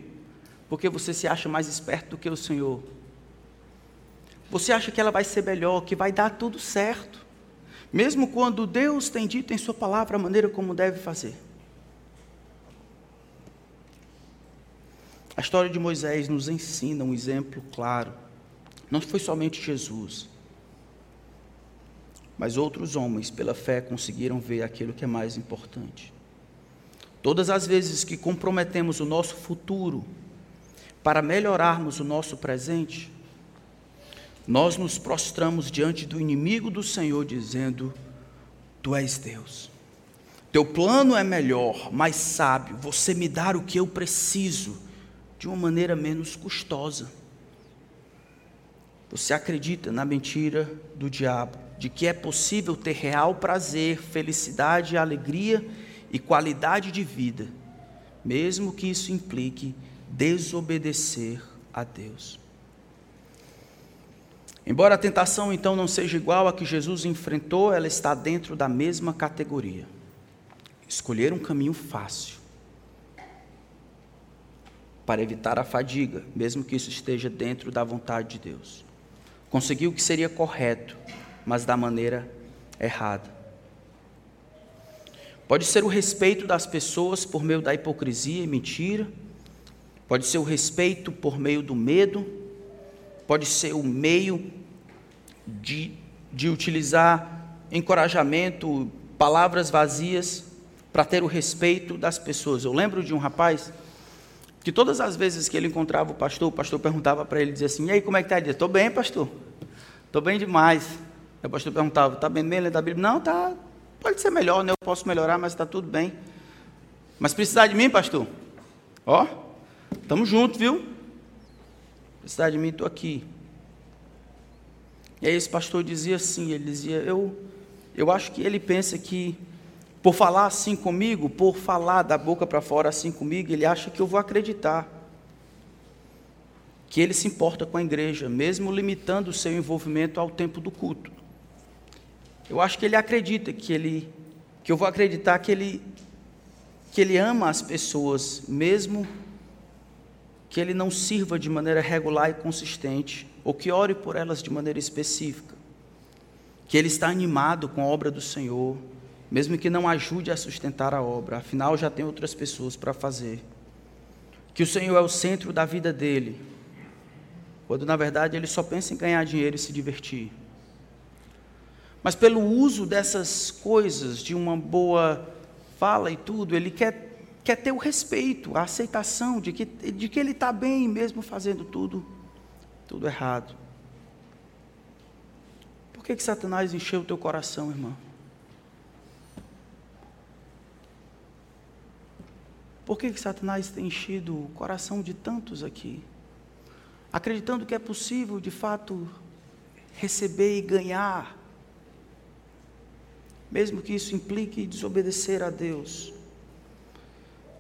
porque você se acha mais esperto do que o Senhor. Você acha que ela vai ser melhor, que vai dar tudo certo, mesmo quando Deus tem dito em Sua palavra a maneira como deve fazer. A história de Moisés nos ensina um exemplo claro. Não foi somente Jesus, mas outros homens, pela fé, conseguiram ver aquilo que é mais importante. Todas as vezes que comprometemos o nosso futuro para melhorarmos o nosso presente, nós nos prostramos diante do inimigo do Senhor, dizendo: Tu és Deus. Teu plano é melhor, mais sábio, você me dar o que eu preciso de uma maneira menos custosa. Você acredita na mentira do diabo, de que é possível ter real prazer, felicidade, alegria e qualidade de vida, mesmo que isso implique desobedecer a Deus. Embora a tentação então não seja igual a que Jesus enfrentou, ela está dentro da mesma categoria. Escolher um caminho fácil para evitar a fadiga, mesmo que isso esteja dentro da vontade de Deus. Conseguir o que seria correto, mas da maneira errada. Pode ser o respeito das pessoas por meio da hipocrisia e mentira, pode ser o respeito por meio do medo, pode ser o meio de, de utilizar encorajamento, palavras vazias, para ter o respeito das pessoas. Eu lembro de um rapaz que todas as vezes que ele encontrava o pastor, o pastor perguntava para ele, dizia assim, e aí, como é que está? Ele dizia, estou bem, pastor. Estou bem demais. O pastor perguntava, está bem mesmo da Bíblia? Não, tá. Pode ser melhor, né? Eu posso melhorar, mas está tudo bem. Mas precisar de mim, pastor? Ó, estamos juntos, viu? Precisar de mim, estou aqui. E aí esse pastor dizia assim, ele dizia, eu, eu acho que ele pensa que por falar assim comigo, por falar da boca para fora assim comigo, ele acha que eu vou acreditar. Que ele se importa com a igreja, mesmo limitando o seu envolvimento ao tempo do culto. Eu acho que ele acredita que ele que eu vou acreditar que ele que ele ama as pessoas, mesmo que ele não sirva de maneira regular e consistente, ou que ore por elas de maneira específica. Que ele está animado com a obra do Senhor, mesmo que não ajude a sustentar a obra, afinal já tem outras pessoas para fazer. Que o Senhor é o centro da vida dele, quando na verdade ele só pensa em ganhar dinheiro e se divertir. Mas pelo uso dessas coisas, de uma boa fala e tudo, ele quer, quer ter o respeito, a aceitação de que, de que ele está bem mesmo fazendo tudo, tudo errado. Por que, que Satanás encheu o teu coração, irmão? Por que, que Satanás tem enchido o coração de tantos aqui? Acreditando que é possível, de fato, receber e ganhar, mesmo que isso implique desobedecer a Deus.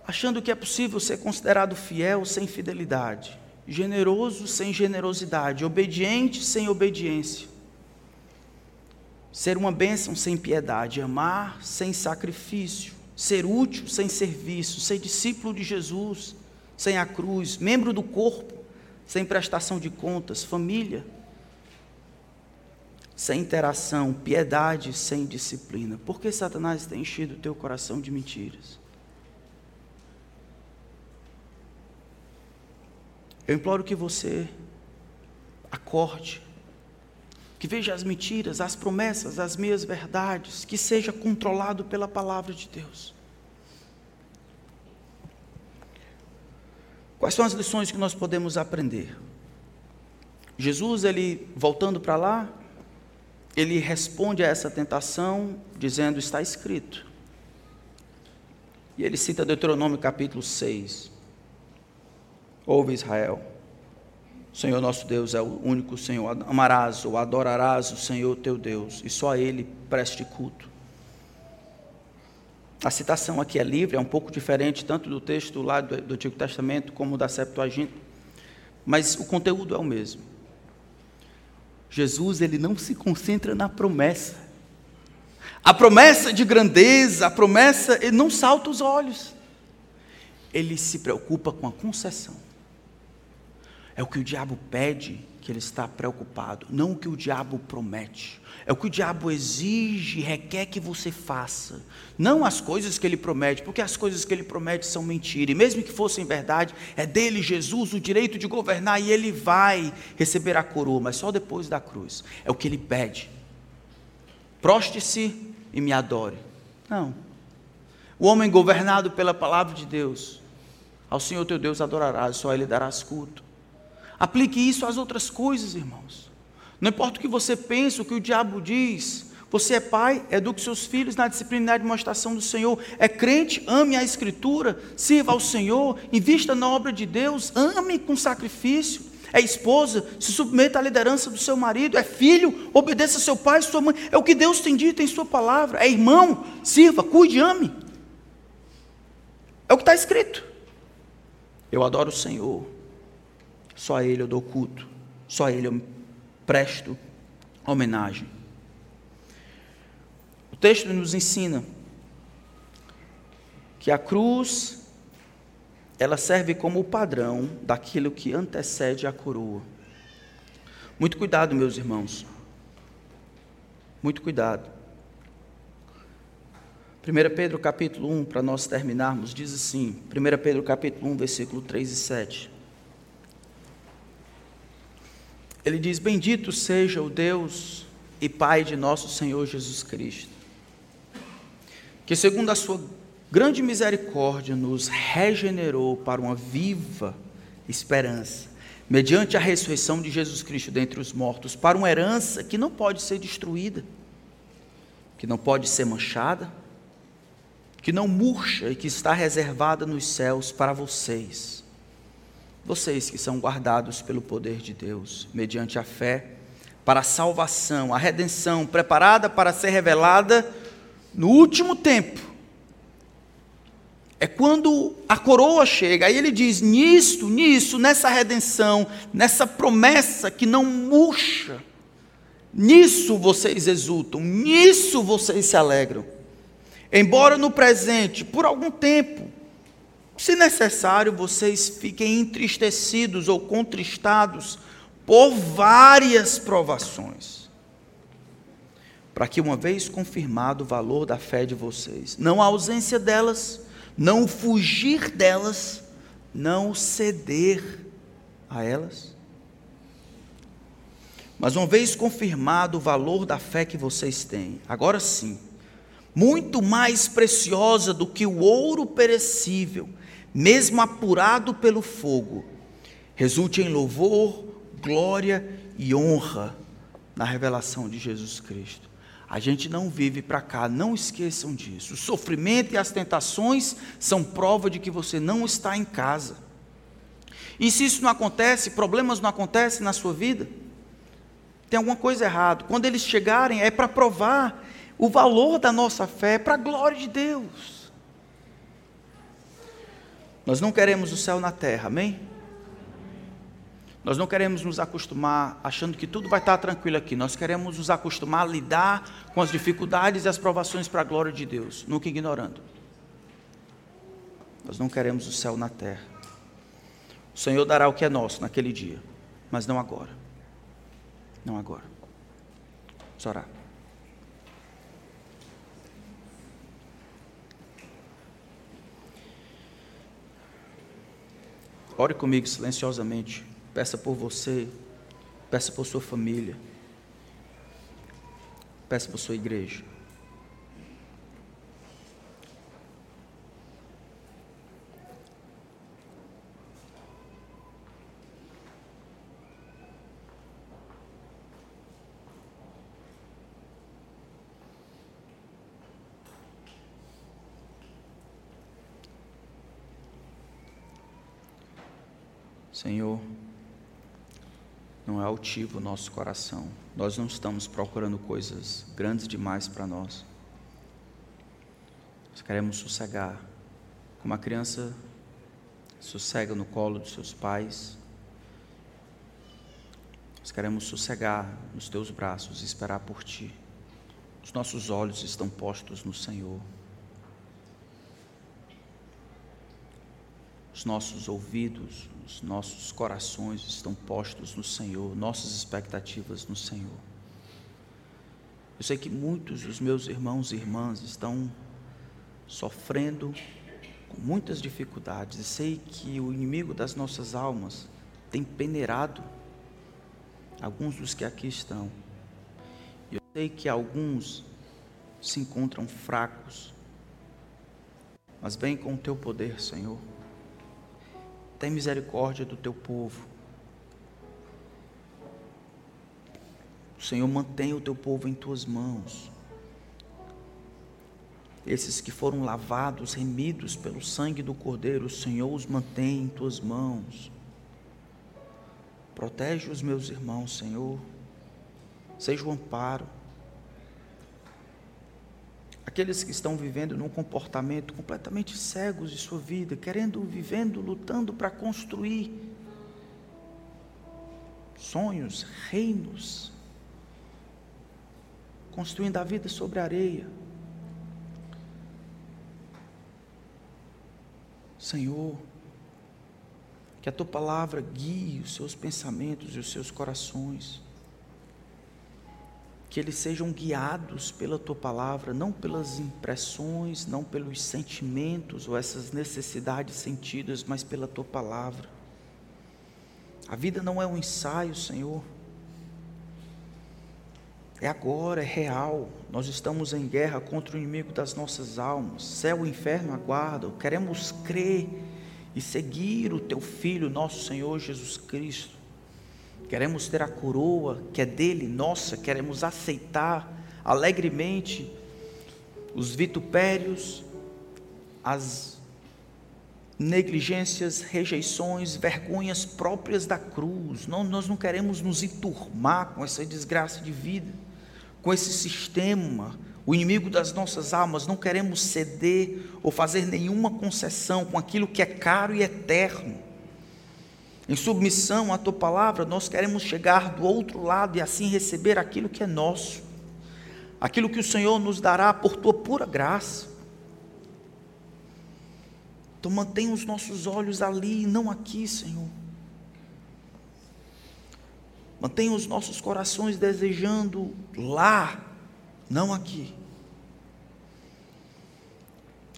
Achando que é possível ser considerado fiel sem fidelidade, generoso sem generosidade, obediente sem obediência, ser uma bênção sem piedade, amar sem sacrifício, ser útil sem serviço, ser discípulo de Jesus sem a cruz, membro do corpo sem prestação de contas, família sem interação, piedade sem disciplina. Por que Satanás tem enchido o teu coração de mentiras? Eu imploro que você acorde, que veja as mentiras, as promessas, as meias verdades, que seja controlado pela palavra de Deus. Quais são as lições que nós podemos aprender? Jesus, ele voltando para lá, ele responde a essa tentação dizendo: Está escrito. E ele cita Deuteronômio capítulo 6. Ouve Israel. O Senhor nosso Deus é o único Senhor. Amarás ou adorarás o Senhor teu Deus, e só a Ele preste culto. A citação aqui é livre, é um pouco diferente tanto do texto lá do, do Antigo Testamento como da Septuaginta, mas o conteúdo é o mesmo. Jesus ele não se concentra na promessa. A promessa de grandeza, a promessa, ele não salta os olhos. Ele se preocupa com a concessão. É o que o diabo pede que ele está preocupado, não o que o diabo promete. É o que o diabo exige, requer que você faça, não as coisas que ele promete, porque as coisas que ele promete são mentira. E mesmo que fossem verdade, é dele, Jesus, o direito de governar e ele vai receber a coroa, mas só depois da cruz. É o que ele pede. Proste-se e me adore. Não. O homem governado pela palavra de Deus, ao Senhor teu Deus adorarás, só ele darás culto. Aplique isso às outras coisas, irmãos. Não importa o que você pensa, o que o diabo diz. Você é pai, eduque seus filhos na disciplina e demonstração do Senhor. É crente, ame a Escritura, sirva ao Senhor, invista na obra de Deus, ame com sacrifício. É esposa, se submeta à liderança do seu marido. É filho, obedeça seu pai e sua mãe. É o que Deus tem dito em Sua palavra. É irmão, sirva, cuide, ame. É o que está escrito. Eu adoro o Senhor só a Ele eu dou culto, só a Ele eu presto homenagem. O texto nos ensina que a cruz ela serve como o padrão daquilo que antecede a coroa. Muito cuidado, meus irmãos. Muito cuidado. 1 Pedro capítulo 1, para nós terminarmos, diz assim, 1 Pedro capítulo 1, versículo 3 e 7. Ele diz: Bendito seja o Deus e Pai de nosso Senhor Jesus Cristo, que, segundo a Sua grande misericórdia, nos regenerou para uma viva esperança, mediante a ressurreição de Jesus Cristo dentre os mortos, para uma herança que não pode ser destruída, que não pode ser manchada, que não murcha e que está reservada nos céus para vocês. Vocês que são guardados pelo poder de Deus, mediante a fé, para a salvação, a redenção, preparada para ser revelada no último tempo. É quando a coroa chega, aí ele diz: nisto, nisso, nessa redenção, nessa promessa que não murcha, nisso vocês exultam, nisso vocês se alegram. Embora no presente, por algum tempo, se necessário, vocês fiquem entristecidos ou contristados por várias provações, para que, uma vez confirmado o valor da fé de vocês, não a ausência delas, não fugir delas, não ceder a elas, mas uma vez confirmado o valor da fé que vocês têm, agora sim, muito mais preciosa do que o ouro perecível, mesmo apurado pelo fogo, resulte em louvor, glória e honra na revelação de Jesus Cristo. A gente não vive para cá, não esqueçam disso. O sofrimento e as tentações são prova de que você não está em casa. E se isso não acontece, problemas não acontecem na sua vida, tem alguma coisa errada. Quando eles chegarem, é para provar o valor da nossa fé, é para a glória de Deus. Nós não queremos o céu na terra, amém? Nós não queremos nos acostumar achando que tudo vai estar tranquilo aqui. Nós queremos nos acostumar a lidar com as dificuldades e as provações para a glória de Deus, nunca ignorando. Nós não queremos o céu na terra. O Senhor dará o que é nosso naquele dia, mas não agora. Não agora. Vamos orar. Ore comigo silenciosamente. Peça por você. Peça por sua família. Peça por sua igreja. Senhor, não é altivo o nosso coração. Nós não estamos procurando coisas grandes demais para nós. Nós queremos sossegar, como a criança sossega no colo dos seus pais. Nós queremos sossegar nos teus braços e esperar por ti. Os nossos olhos estão postos no Senhor. Os nossos ouvidos, os nossos corações estão postos no Senhor, nossas expectativas no Senhor. Eu sei que muitos dos meus irmãos e irmãs estão sofrendo com muitas dificuldades, e sei que o inimigo das nossas almas tem peneirado alguns dos que aqui estão. Eu sei que alguns se encontram fracos, mas vem com o teu poder, Senhor tem misericórdia do teu povo. O Senhor mantém o teu povo em tuas mãos. Esses que foram lavados, remidos pelo sangue do Cordeiro, o Senhor os mantém em tuas mãos. Protege os meus irmãos, Senhor. Seja o amparo aqueles que estão vivendo num comportamento completamente cegos de sua vida, querendo, vivendo, lutando para construir sonhos, reinos, construindo a vida sobre a areia. Senhor, que a tua palavra guie os seus pensamentos e os seus corações que eles sejam guiados pela tua palavra, não pelas impressões, não pelos sentimentos ou essas necessidades sentidas, mas pela tua palavra. A vida não é um ensaio, Senhor. É agora, é real. Nós estamos em guerra contra o inimigo das nossas almas. Céu e inferno aguardam. Queremos crer e seguir o teu filho, nosso Senhor Jesus Cristo queremos ter a coroa que é dele, nossa, queremos aceitar alegremente os vitupérios, as negligências, rejeições, vergonhas próprias da cruz. Não, nós não queremos nos enturmar com essa desgraça de vida, com esse sistema, o inimigo das nossas almas. Não queremos ceder ou fazer nenhuma concessão com aquilo que é caro e eterno. Em submissão à tua palavra, nós queremos chegar do outro lado e assim receber aquilo que é nosso, aquilo que o Senhor nos dará por tua pura graça. Então mantenha os nossos olhos ali e não aqui, Senhor. Mantenha os nossos corações desejando lá, não aqui.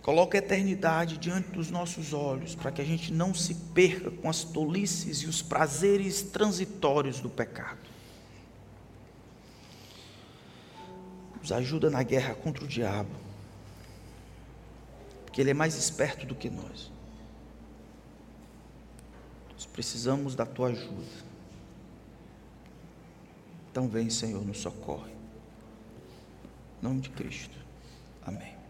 Coloque a eternidade diante dos nossos olhos, para que a gente não se perca com as tolices e os prazeres transitórios do pecado. Nos ajuda na guerra contra o diabo porque Ele é mais esperto do que nós. Nós precisamos da tua ajuda. Então vem, Senhor, nos socorre. Em nome de Cristo. Amém.